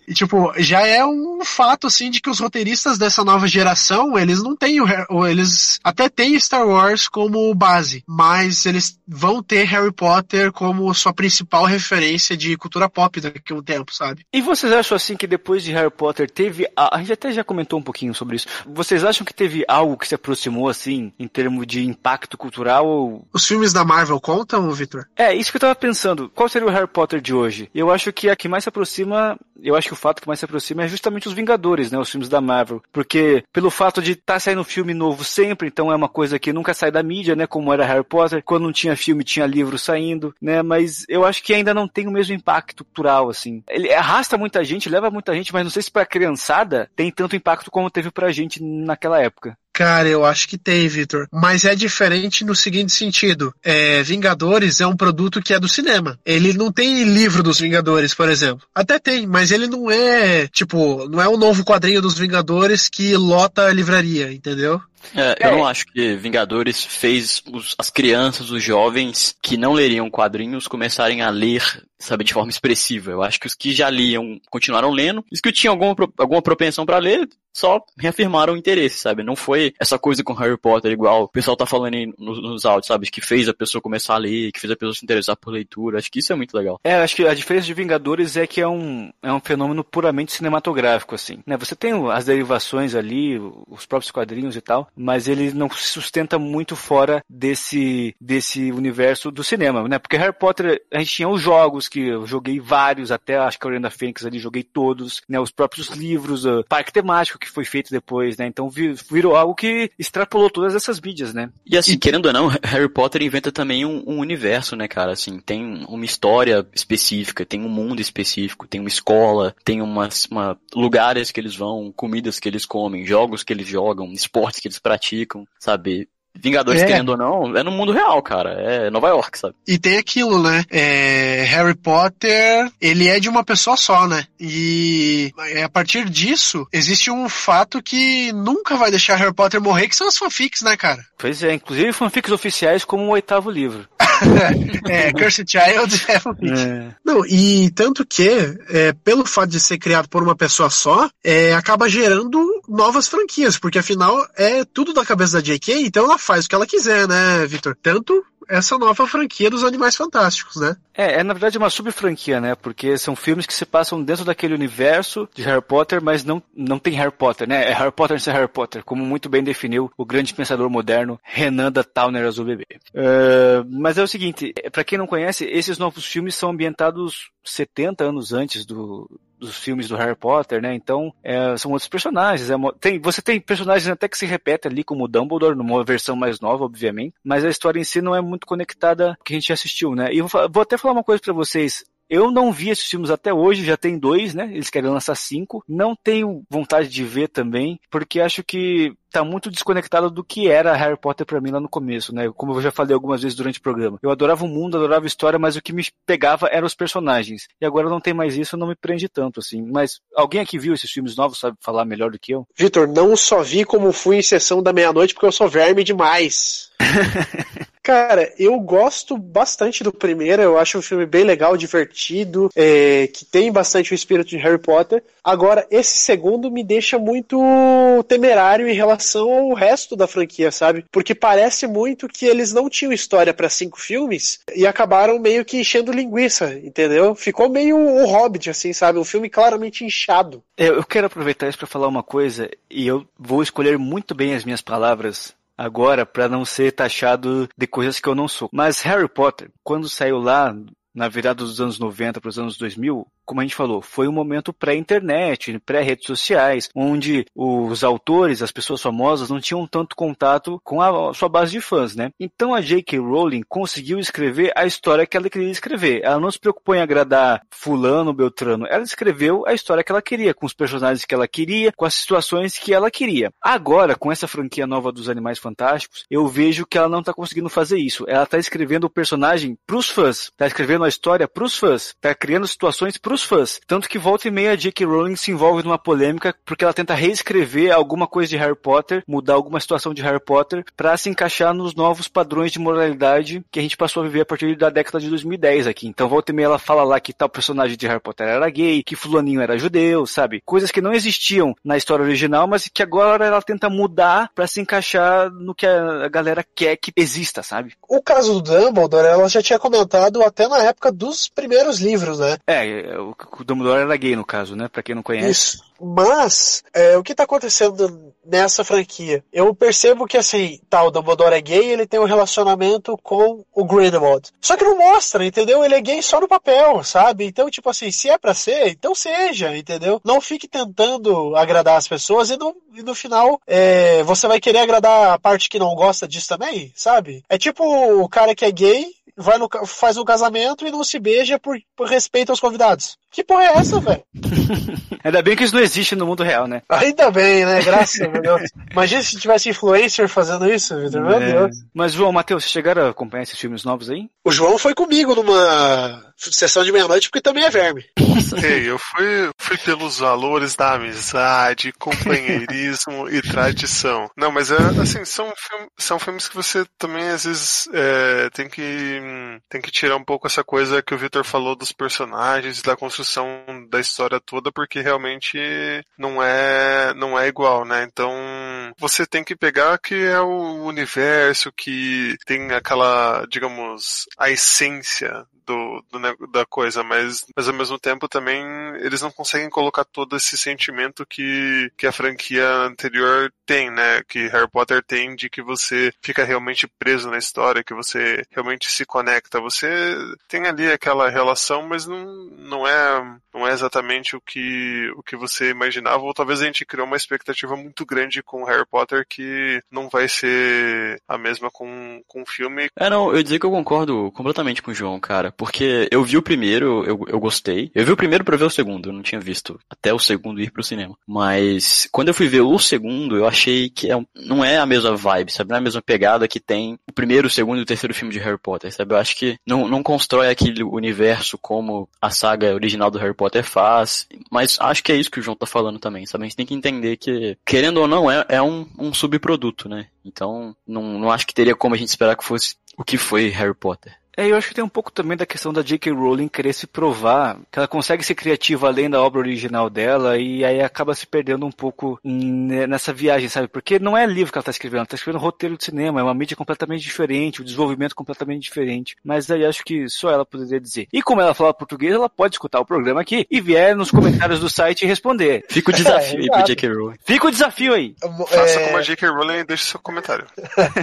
e, tipo, já é um fato, assim, de que os roteiristas dessa nova geração, eles não têm o, eles até têm Star Wars como base, mas eles vão ter Harry Potter como sua principal referência de cultura pop daqui a um tempo, sabe? E vocês acham, assim, que depois de Harry Potter teve, a, a gente até já comentou um pouquinho sobre isso, vocês acham que teve algo que se aproximou, assim, em termos de impacto cultural ou... Os filmes da Marvel contam, Victor? É, isso que eu tava pensando, qual seria o Harry Potter de hoje? Eu acho que a que mais se aproxima aproxima, eu acho que o fato que mais se aproxima é justamente os Vingadores, né? Os filmes da Marvel. Porque pelo fato de estar tá saindo filme novo sempre, então é uma coisa que nunca sai da mídia, né? Como era Harry Potter. Quando não tinha filme, tinha livro saindo, né? Mas eu acho que ainda não tem o mesmo impacto cultural, assim. Ele arrasta muita gente, leva muita gente, mas não sei se pra criançada tem tanto impacto como teve pra gente naquela época. Cara, eu acho que tem, Victor. Mas é diferente no seguinte sentido. É, Vingadores é um produto que é do cinema. Ele não tem livro dos Vingadores, por exemplo. Até tem, mas ele não é, tipo, não é o novo quadrinho dos Vingadores que lota a livraria, entendeu? É, eu é. não acho que Vingadores fez os, as crianças, os jovens que não leriam quadrinhos começarem a ler, sabe, de forma expressiva. Eu acho que os que já liam continuaram lendo, os que tinham alguma, alguma propensão para ler só reafirmaram o interesse, sabe? Não foi essa coisa com Harry Potter igual o pessoal tá falando aí nos, nos áudios, sabe? Que fez a pessoa começar a ler, que fez a pessoa se interessar por leitura. Acho que isso é muito legal. É, acho que a diferença de Vingadores é que é um, é um fenômeno puramente cinematográfico, assim. Né? Você tem as derivações ali, os próprios quadrinhos e tal, mas ele não se sustenta muito fora desse, desse universo do cinema, né? Porque Harry Potter, a gente tinha os jogos, que eu joguei vários, até acho que a Orenda Fênix ali joguei todos, né? Os próprios livros, o parque temático que foi feito depois, né? Então virou algo que extrapolou todas essas mídias, né? E assim, querendo ou não, [LAUGHS] Harry Potter inventa também um, um universo, né, cara? Assim, tem uma história específica, tem um mundo específico, tem uma escola, tem umas uma, lugares que eles vão, comidas que eles comem, jogos que eles jogam, esportes que eles praticam, sabe? Vingadores, é. querendo ou não, é no mundo real, cara. É Nova York, sabe? E tem aquilo, né? É, Harry Potter, ele é de uma pessoa só, né? E a partir disso, existe um fato que nunca vai deixar Harry Potter morrer, que são as fanfics, né, cara? Pois é, inclusive fanfics oficiais como o oitavo livro. [LAUGHS] é, Cursed Child é fanfic. É. Não, e tanto que, é, pelo fato de ser criado por uma pessoa só, é, acaba gerando novas franquias, porque afinal é tudo da cabeça da J.K., então ela faz o que ela quiser, né, Victor? Tanto essa nova franquia dos Animais Fantásticos, né? É, é na verdade uma sub-franquia, né? Porque são filmes que se passam dentro daquele universo de Harry Potter, mas não, não tem Harry Potter, né? É Harry Potter sem Harry Potter, como muito bem definiu o grande pensador moderno Renan da Towner Azul Bebê. Uh, mas é o seguinte, para quem não conhece, esses novos filmes são ambientados 70 anos antes do, dos filmes do Harry Potter, né? Então, é, são outros personagens. É, tem, você tem personagens até que se repetem ali, como o Dumbledore, numa versão mais nova, obviamente, mas a história em si não é muito conectada que a gente assistiu, né? E vou, vou até falar uma coisa para vocês. Eu não vi esses filmes até hoje, já tem dois, né? Eles querem lançar cinco. Não tenho vontade de ver também, porque acho que tá muito desconectado do que era Harry Potter para mim lá no começo, né? Como eu já falei algumas vezes durante o programa. Eu adorava o mundo, adorava a história, mas o que me pegava eram os personagens. E agora não tem mais isso, não me prende tanto, assim. Mas alguém aqui viu esses filmes novos, sabe falar melhor do que eu? Vitor, não só vi como fui em sessão da meia-noite, porque eu sou verme demais. [LAUGHS] Cara, eu gosto bastante do primeiro, eu acho um filme bem legal, divertido, é, que tem bastante o espírito de Harry Potter. Agora, esse segundo me deixa muito temerário em relação ao resto da franquia, sabe? Porque parece muito que eles não tinham história para cinco filmes e acabaram meio que enchendo linguiça, entendeu? Ficou meio o Hobbit, assim, sabe? Um filme claramente inchado. Eu quero aproveitar isso para falar uma coisa e eu vou escolher muito bem as minhas palavras agora para não ser taxado de coisas que eu não sou. Mas Harry Potter, quando saiu lá na virada dos anos 90 para os anos 2000, como a gente falou, foi um momento pré-internet, pré-redes sociais, onde os autores, as pessoas famosas, não tinham tanto contato com a sua base de fãs, né? Então a J.K. Rowling conseguiu escrever a história que ela queria escrever. Ela não se preocupou em agradar fulano, beltrano. Ela escreveu a história que ela queria, com os personagens que ela queria, com as situações que ela queria. Agora, com essa franquia nova dos Animais Fantásticos, eu vejo que ela não está conseguindo fazer isso. Ela está escrevendo o personagem para os fãs, está escrevendo a história para os fãs, está criando situações para fãs. Tanto que volta e meia a J.K. Rowling se envolve numa polêmica porque ela tenta reescrever alguma coisa de Harry Potter, mudar alguma situação de Harry Potter para se encaixar nos novos padrões de moralidade que a gente passou a viver a partir da década de 2010 aqui. Então volta e meia ela fala lá que tal personagem de Harry Potter era gay, que fulaninho era judeu, sabe? Coisas que não existiam na história original, mas que agora ela tenta mudar para se encaixar no que a galera quer que exista, sabe? O caso do Dumbledore, ela já tinha comentado até na época dos primeiros livros, né? É, o, Dumbledore era gay no caso, né? Pra quem não conhece. Isso. Mas, é, o que tá acontecendo nessa franquia? Eu percebo que, assim, tá, o Dumbledore é gay ele tem um relacionamento com o Grindelwald. Só que não mostra, entendeu? Ele é gay só no papel, sabe? Então, tipo assim, se é pra ser, então seja, entendeu? Não fique tentando agradar as pessoas e no, e no final é, você vai querer agradar a parte que não gosta disso também, sabe? É tipo o cara que é gay vai no, faz um casamento e não se beija por, por respeito aos convidados. Que porra é essa, velho? [LAUGHS] Ainda bem que isso não existe no mundo real, né? Ainda bem, né? Graças a Deus. Imagina se tivesse influencer fazendo isso, Vitor. Meu É. Deus. Mas, João, Matheus, vocês chegaram a acompanhar esses filmes novos aí? O João foi comigo numa sessão de meia-noite porque também é verme. [LAUGHS] Ei, eu fui, fui pelos valores da amizade, companheirismo e tradição. Não, mas é assim, são, filme- são filmes que você também às vezes é, tem que tem que tirar um pouco essa coisa que o Victor falou dos personagens, da construção da história toda, porque realmente não é não é igual, né? Então você tem que pegar que é o universo que tem aquela, digamos, a essência do, do da coisa, mas, mas ao mesmo tempo também eles não conseguem colocar todo esse sentimento que, que a franquia anterior tem, né? Que Harry Potter tem de que você fica realmente preso na história, que você realmente se conecta. Você tem ali aquela relação, mas não, não é não é exatamente o que o que você imaginava, ou talvez a gente criou uma expectativa muito grande com Harry Potter que não vai ser a mesma com, com o filme. É, não, eu dizer que eu concordo completamente com o João, cara. Porque eu vi o primeiro, eu, eu gostei. Eu vi o primeiro pra ver o segundo, eu não tinha visto até o segundo ir pro cinema. Mas quando eu fui ver o segundo, eu achei que é, não é a mesma vibe, sabe? Não é a mesma pegada que tem o primeiro, o segundo e o terceiro filme de Harry Potter, sabe? Eu acho que não, não constrói aquele universo como a saga original do Harry Potter faz. Mas acho que é isso que o João tá falando também, sabe? A gente tem que entender que, querendo ou não, é, é um, um subproduto, né? Então, não, não acho que teria como a gente esperar que fosse o que foi Harry Potter. É, eu acho que tem um pouco também da questão da J.K. Rowling querer se provar que ela consegue ser criativa além da obra original dela e aí acaba se perdendo um pouco ne- nessa viagem, sabe? Porque não é livro que ela tá escrevendo, ela tá escrevendo roteiro de cinema, é uma mídia completamente diferente, o desenvolvimento completamente diferente. Mas aí acho que só ela poderia dizer. E como ela fala português, ela pode escutar o programa aqui e vier nos comentários do site e responder. Fica o [LAUGHS] desafio aí pro J.K. Rowling. Fica o desafio aí. Faça É. como a J.K. Rowling e deixe seu comentário. [LAUGHS]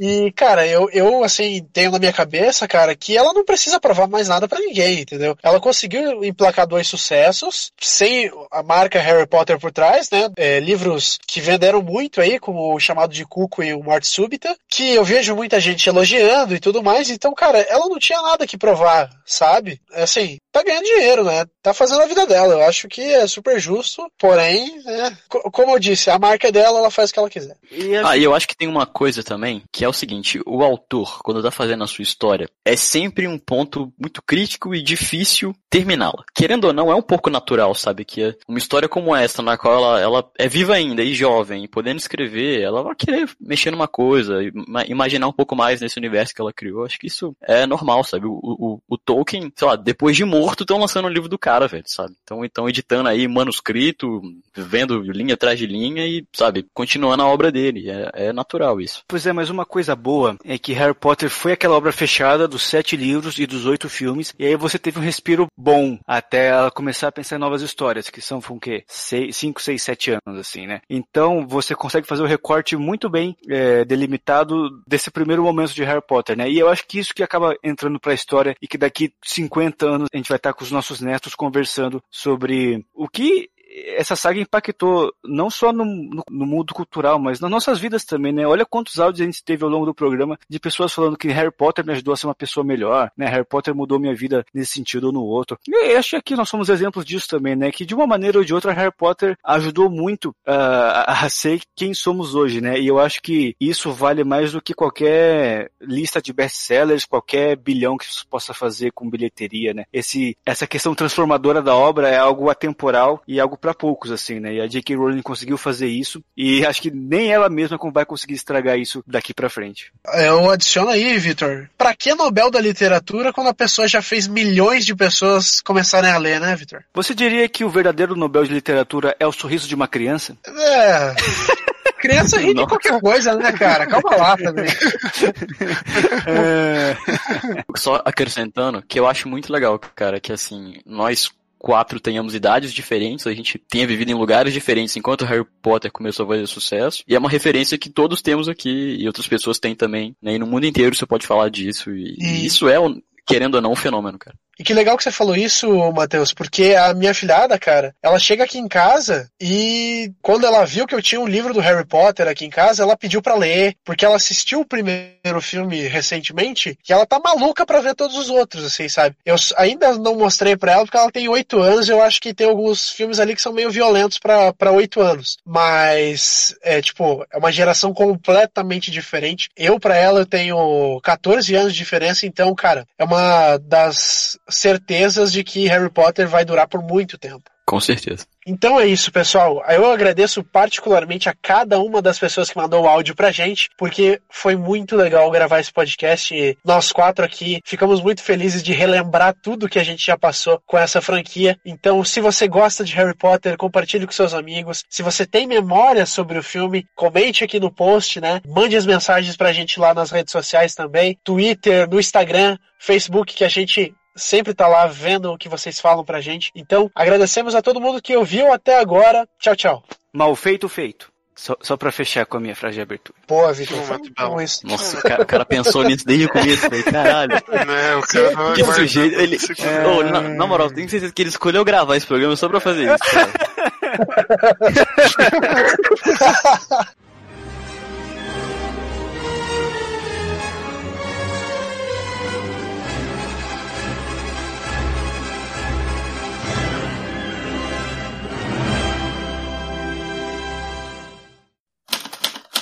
E, cara, eu, eu, assim, tenho na minha cabeça, cara, que ela não precisa provar mais nada pra ninguém, entendeu? Ela conseguiu emplacar dois sucessos, sem a marca Harry Potter por trás, né? É, livros que venderam muito aí, como o chamado de Cuco e o Morte Súbita, que eu vejo muita gente elogiando e tudo mais. Então, cara, ela não tinha nada que provar, sabe? Assim, tá ganhando dinheiro, né? Tá fazendo a vida dela. Eu acho que é super justo, porém, né? co- Como eu disse, a marca dela, ela faz o que ela quiser. Ah, e eu acho que tem uma coisa também, que é o seguinte, o autor, quando tá fazendo a sua história, é sempre um ponto muito crítico e difícil terminá-la. Querendo ou não, é um pouco natural, sabe? Que uma história como essa, na qual ela, ela é viva ainda e jovem, e podendo escrever, ela vai querer mexer numa coisa, ima- imaginar um pouco mais nesse universo que ela criou. Acho que isso é normal, sabe? O, o, o Tolkien, sei lá, depois de morto, estão lançando o livro do cara, velho, sabe? Então, então editando aí manuscrito, vendo linha atrás de linha e, sabe, continuando a obra dele. É, é natural isso. Pois é, mas uma coisa boa é que Harry Potter foi aquela obra fechada saga dos sete livros e dos oito filmes, e aí você teve um respiro bom até ela começar a pensar em novas histórias, que são, com o quê? Seis, cinco, seis, sete anos, assim, né? Então você consegue fazer o recorte muito bem é, delimitado desse primeiro momento de Harry Potter, né? E eu acho que isso que acaba entrando pra história e que daqui 50 anos a gente vai estar com os nossos netos conversando sobre o que essa saga impactou não só no, no, no, mundo cultural, mas nas nossas vidas também, né? Olha quantos áudios a gente teve ao longo do programa de pessoas falando que Harry Potter me ajudou a ser uma pessoa melhor, né? Harry Potter mudou minha vida nesse sentido ou no outro. E acho que aqui nós somos exemplos disso também, né? Que de uma maneira ou de outra Harry Potter ajudou muito uh, a ser quem somos hoje, né? E eu acho que isso vale mais do que qualquer lista de best-sellers, qualquer bilhão que isso possa fazer com bilheteria, né? Esse, essa questão transformadora da obra é algo atemporal e algo para poucos, assim, né? E a J.K. Rowling conseguiu fazer isso e acho que nem ela mesma vai conseguir estragar isso daqui para frente. Eu adiciono aí, Vitor. Pra que Nobel da Literatura quando a pessoa já fez milhões de pessoas começarem a ler, né, Vitor? Você diria que o verdadeiro Nobel de Literatura é o sorriso de uma criança? É. [LAUGHS] Criança ri de qualquer coisa, né, cara? Calma lá também. [LAUGHS] É... Só acrescentando que eu acho muito legal, cara, que assim, nós quatro tenhamos idades diferentes, a gente tenha vivido em lugares diferentes enquanto Harry Potter começou a fazer sucesso. E é uma referência que todos temos aqui e outras pessoas têm também. Né? E no mundo inteiro você pode falar disso. E, e... isso é, querendo ou não, um fenômeno, cara. E que legal que você falou isso, Matheus, porque a minha filhada, cara, ela chega aqui em casa e quando ela viu que eu tinha um livro do Harry Potter aqui em casa, ela pediu para ler, porque ela assistiu o primeiro filme recentemente e ela tá maluca para ver todos os outros, assim, sabe? Eu ainda não mostrei para ela porque ela tem oito anos, eu acho que tem alguns filmes ali que são meio violentos para oito anos, mas é tipo, é uma geração completamente diferente. Eu para ela eu tenho 14 anos de diferença, então, cara, é uma das certezas de que Harry Potter vai durar por muito tempo. Com certeza. Então é isso, pessoal. Eu agradeço particularmente a cada uma das pessoas que mandou o áudio pra gente, porque foi muito legal gravar esse podcast e nós quatro aqui ficamos muito felizes de relembrar tudo que a gente já passou com essa franquia. Então, se você gosta de Harry Potter, compartilhe com seus amigos. Se você tem memória sobre o filme, comente aqui no post, né? Mande as mensagens pra gente lá nas redes sociais também, Twitter, no Instagram, Facebook, que a gente sempre tá lá vendo o que vocês falam pra gente. Então, agradecemos a todo mundo que ouviu até agora. Tchau, tchau. Mal feito, feito. Só, só pra fechar com a minha frase de abertura. Pô, Vitor, foi isso. Nossa, o cara, o cara, pensou nisso desde o começo. Falei, caralho. Não, o cara que sujeito. Ele, é... oh, na, na, moral, tenho certeza que ele escolheu gravar esse programa só pra fazer isso, cara. [LAUGHS]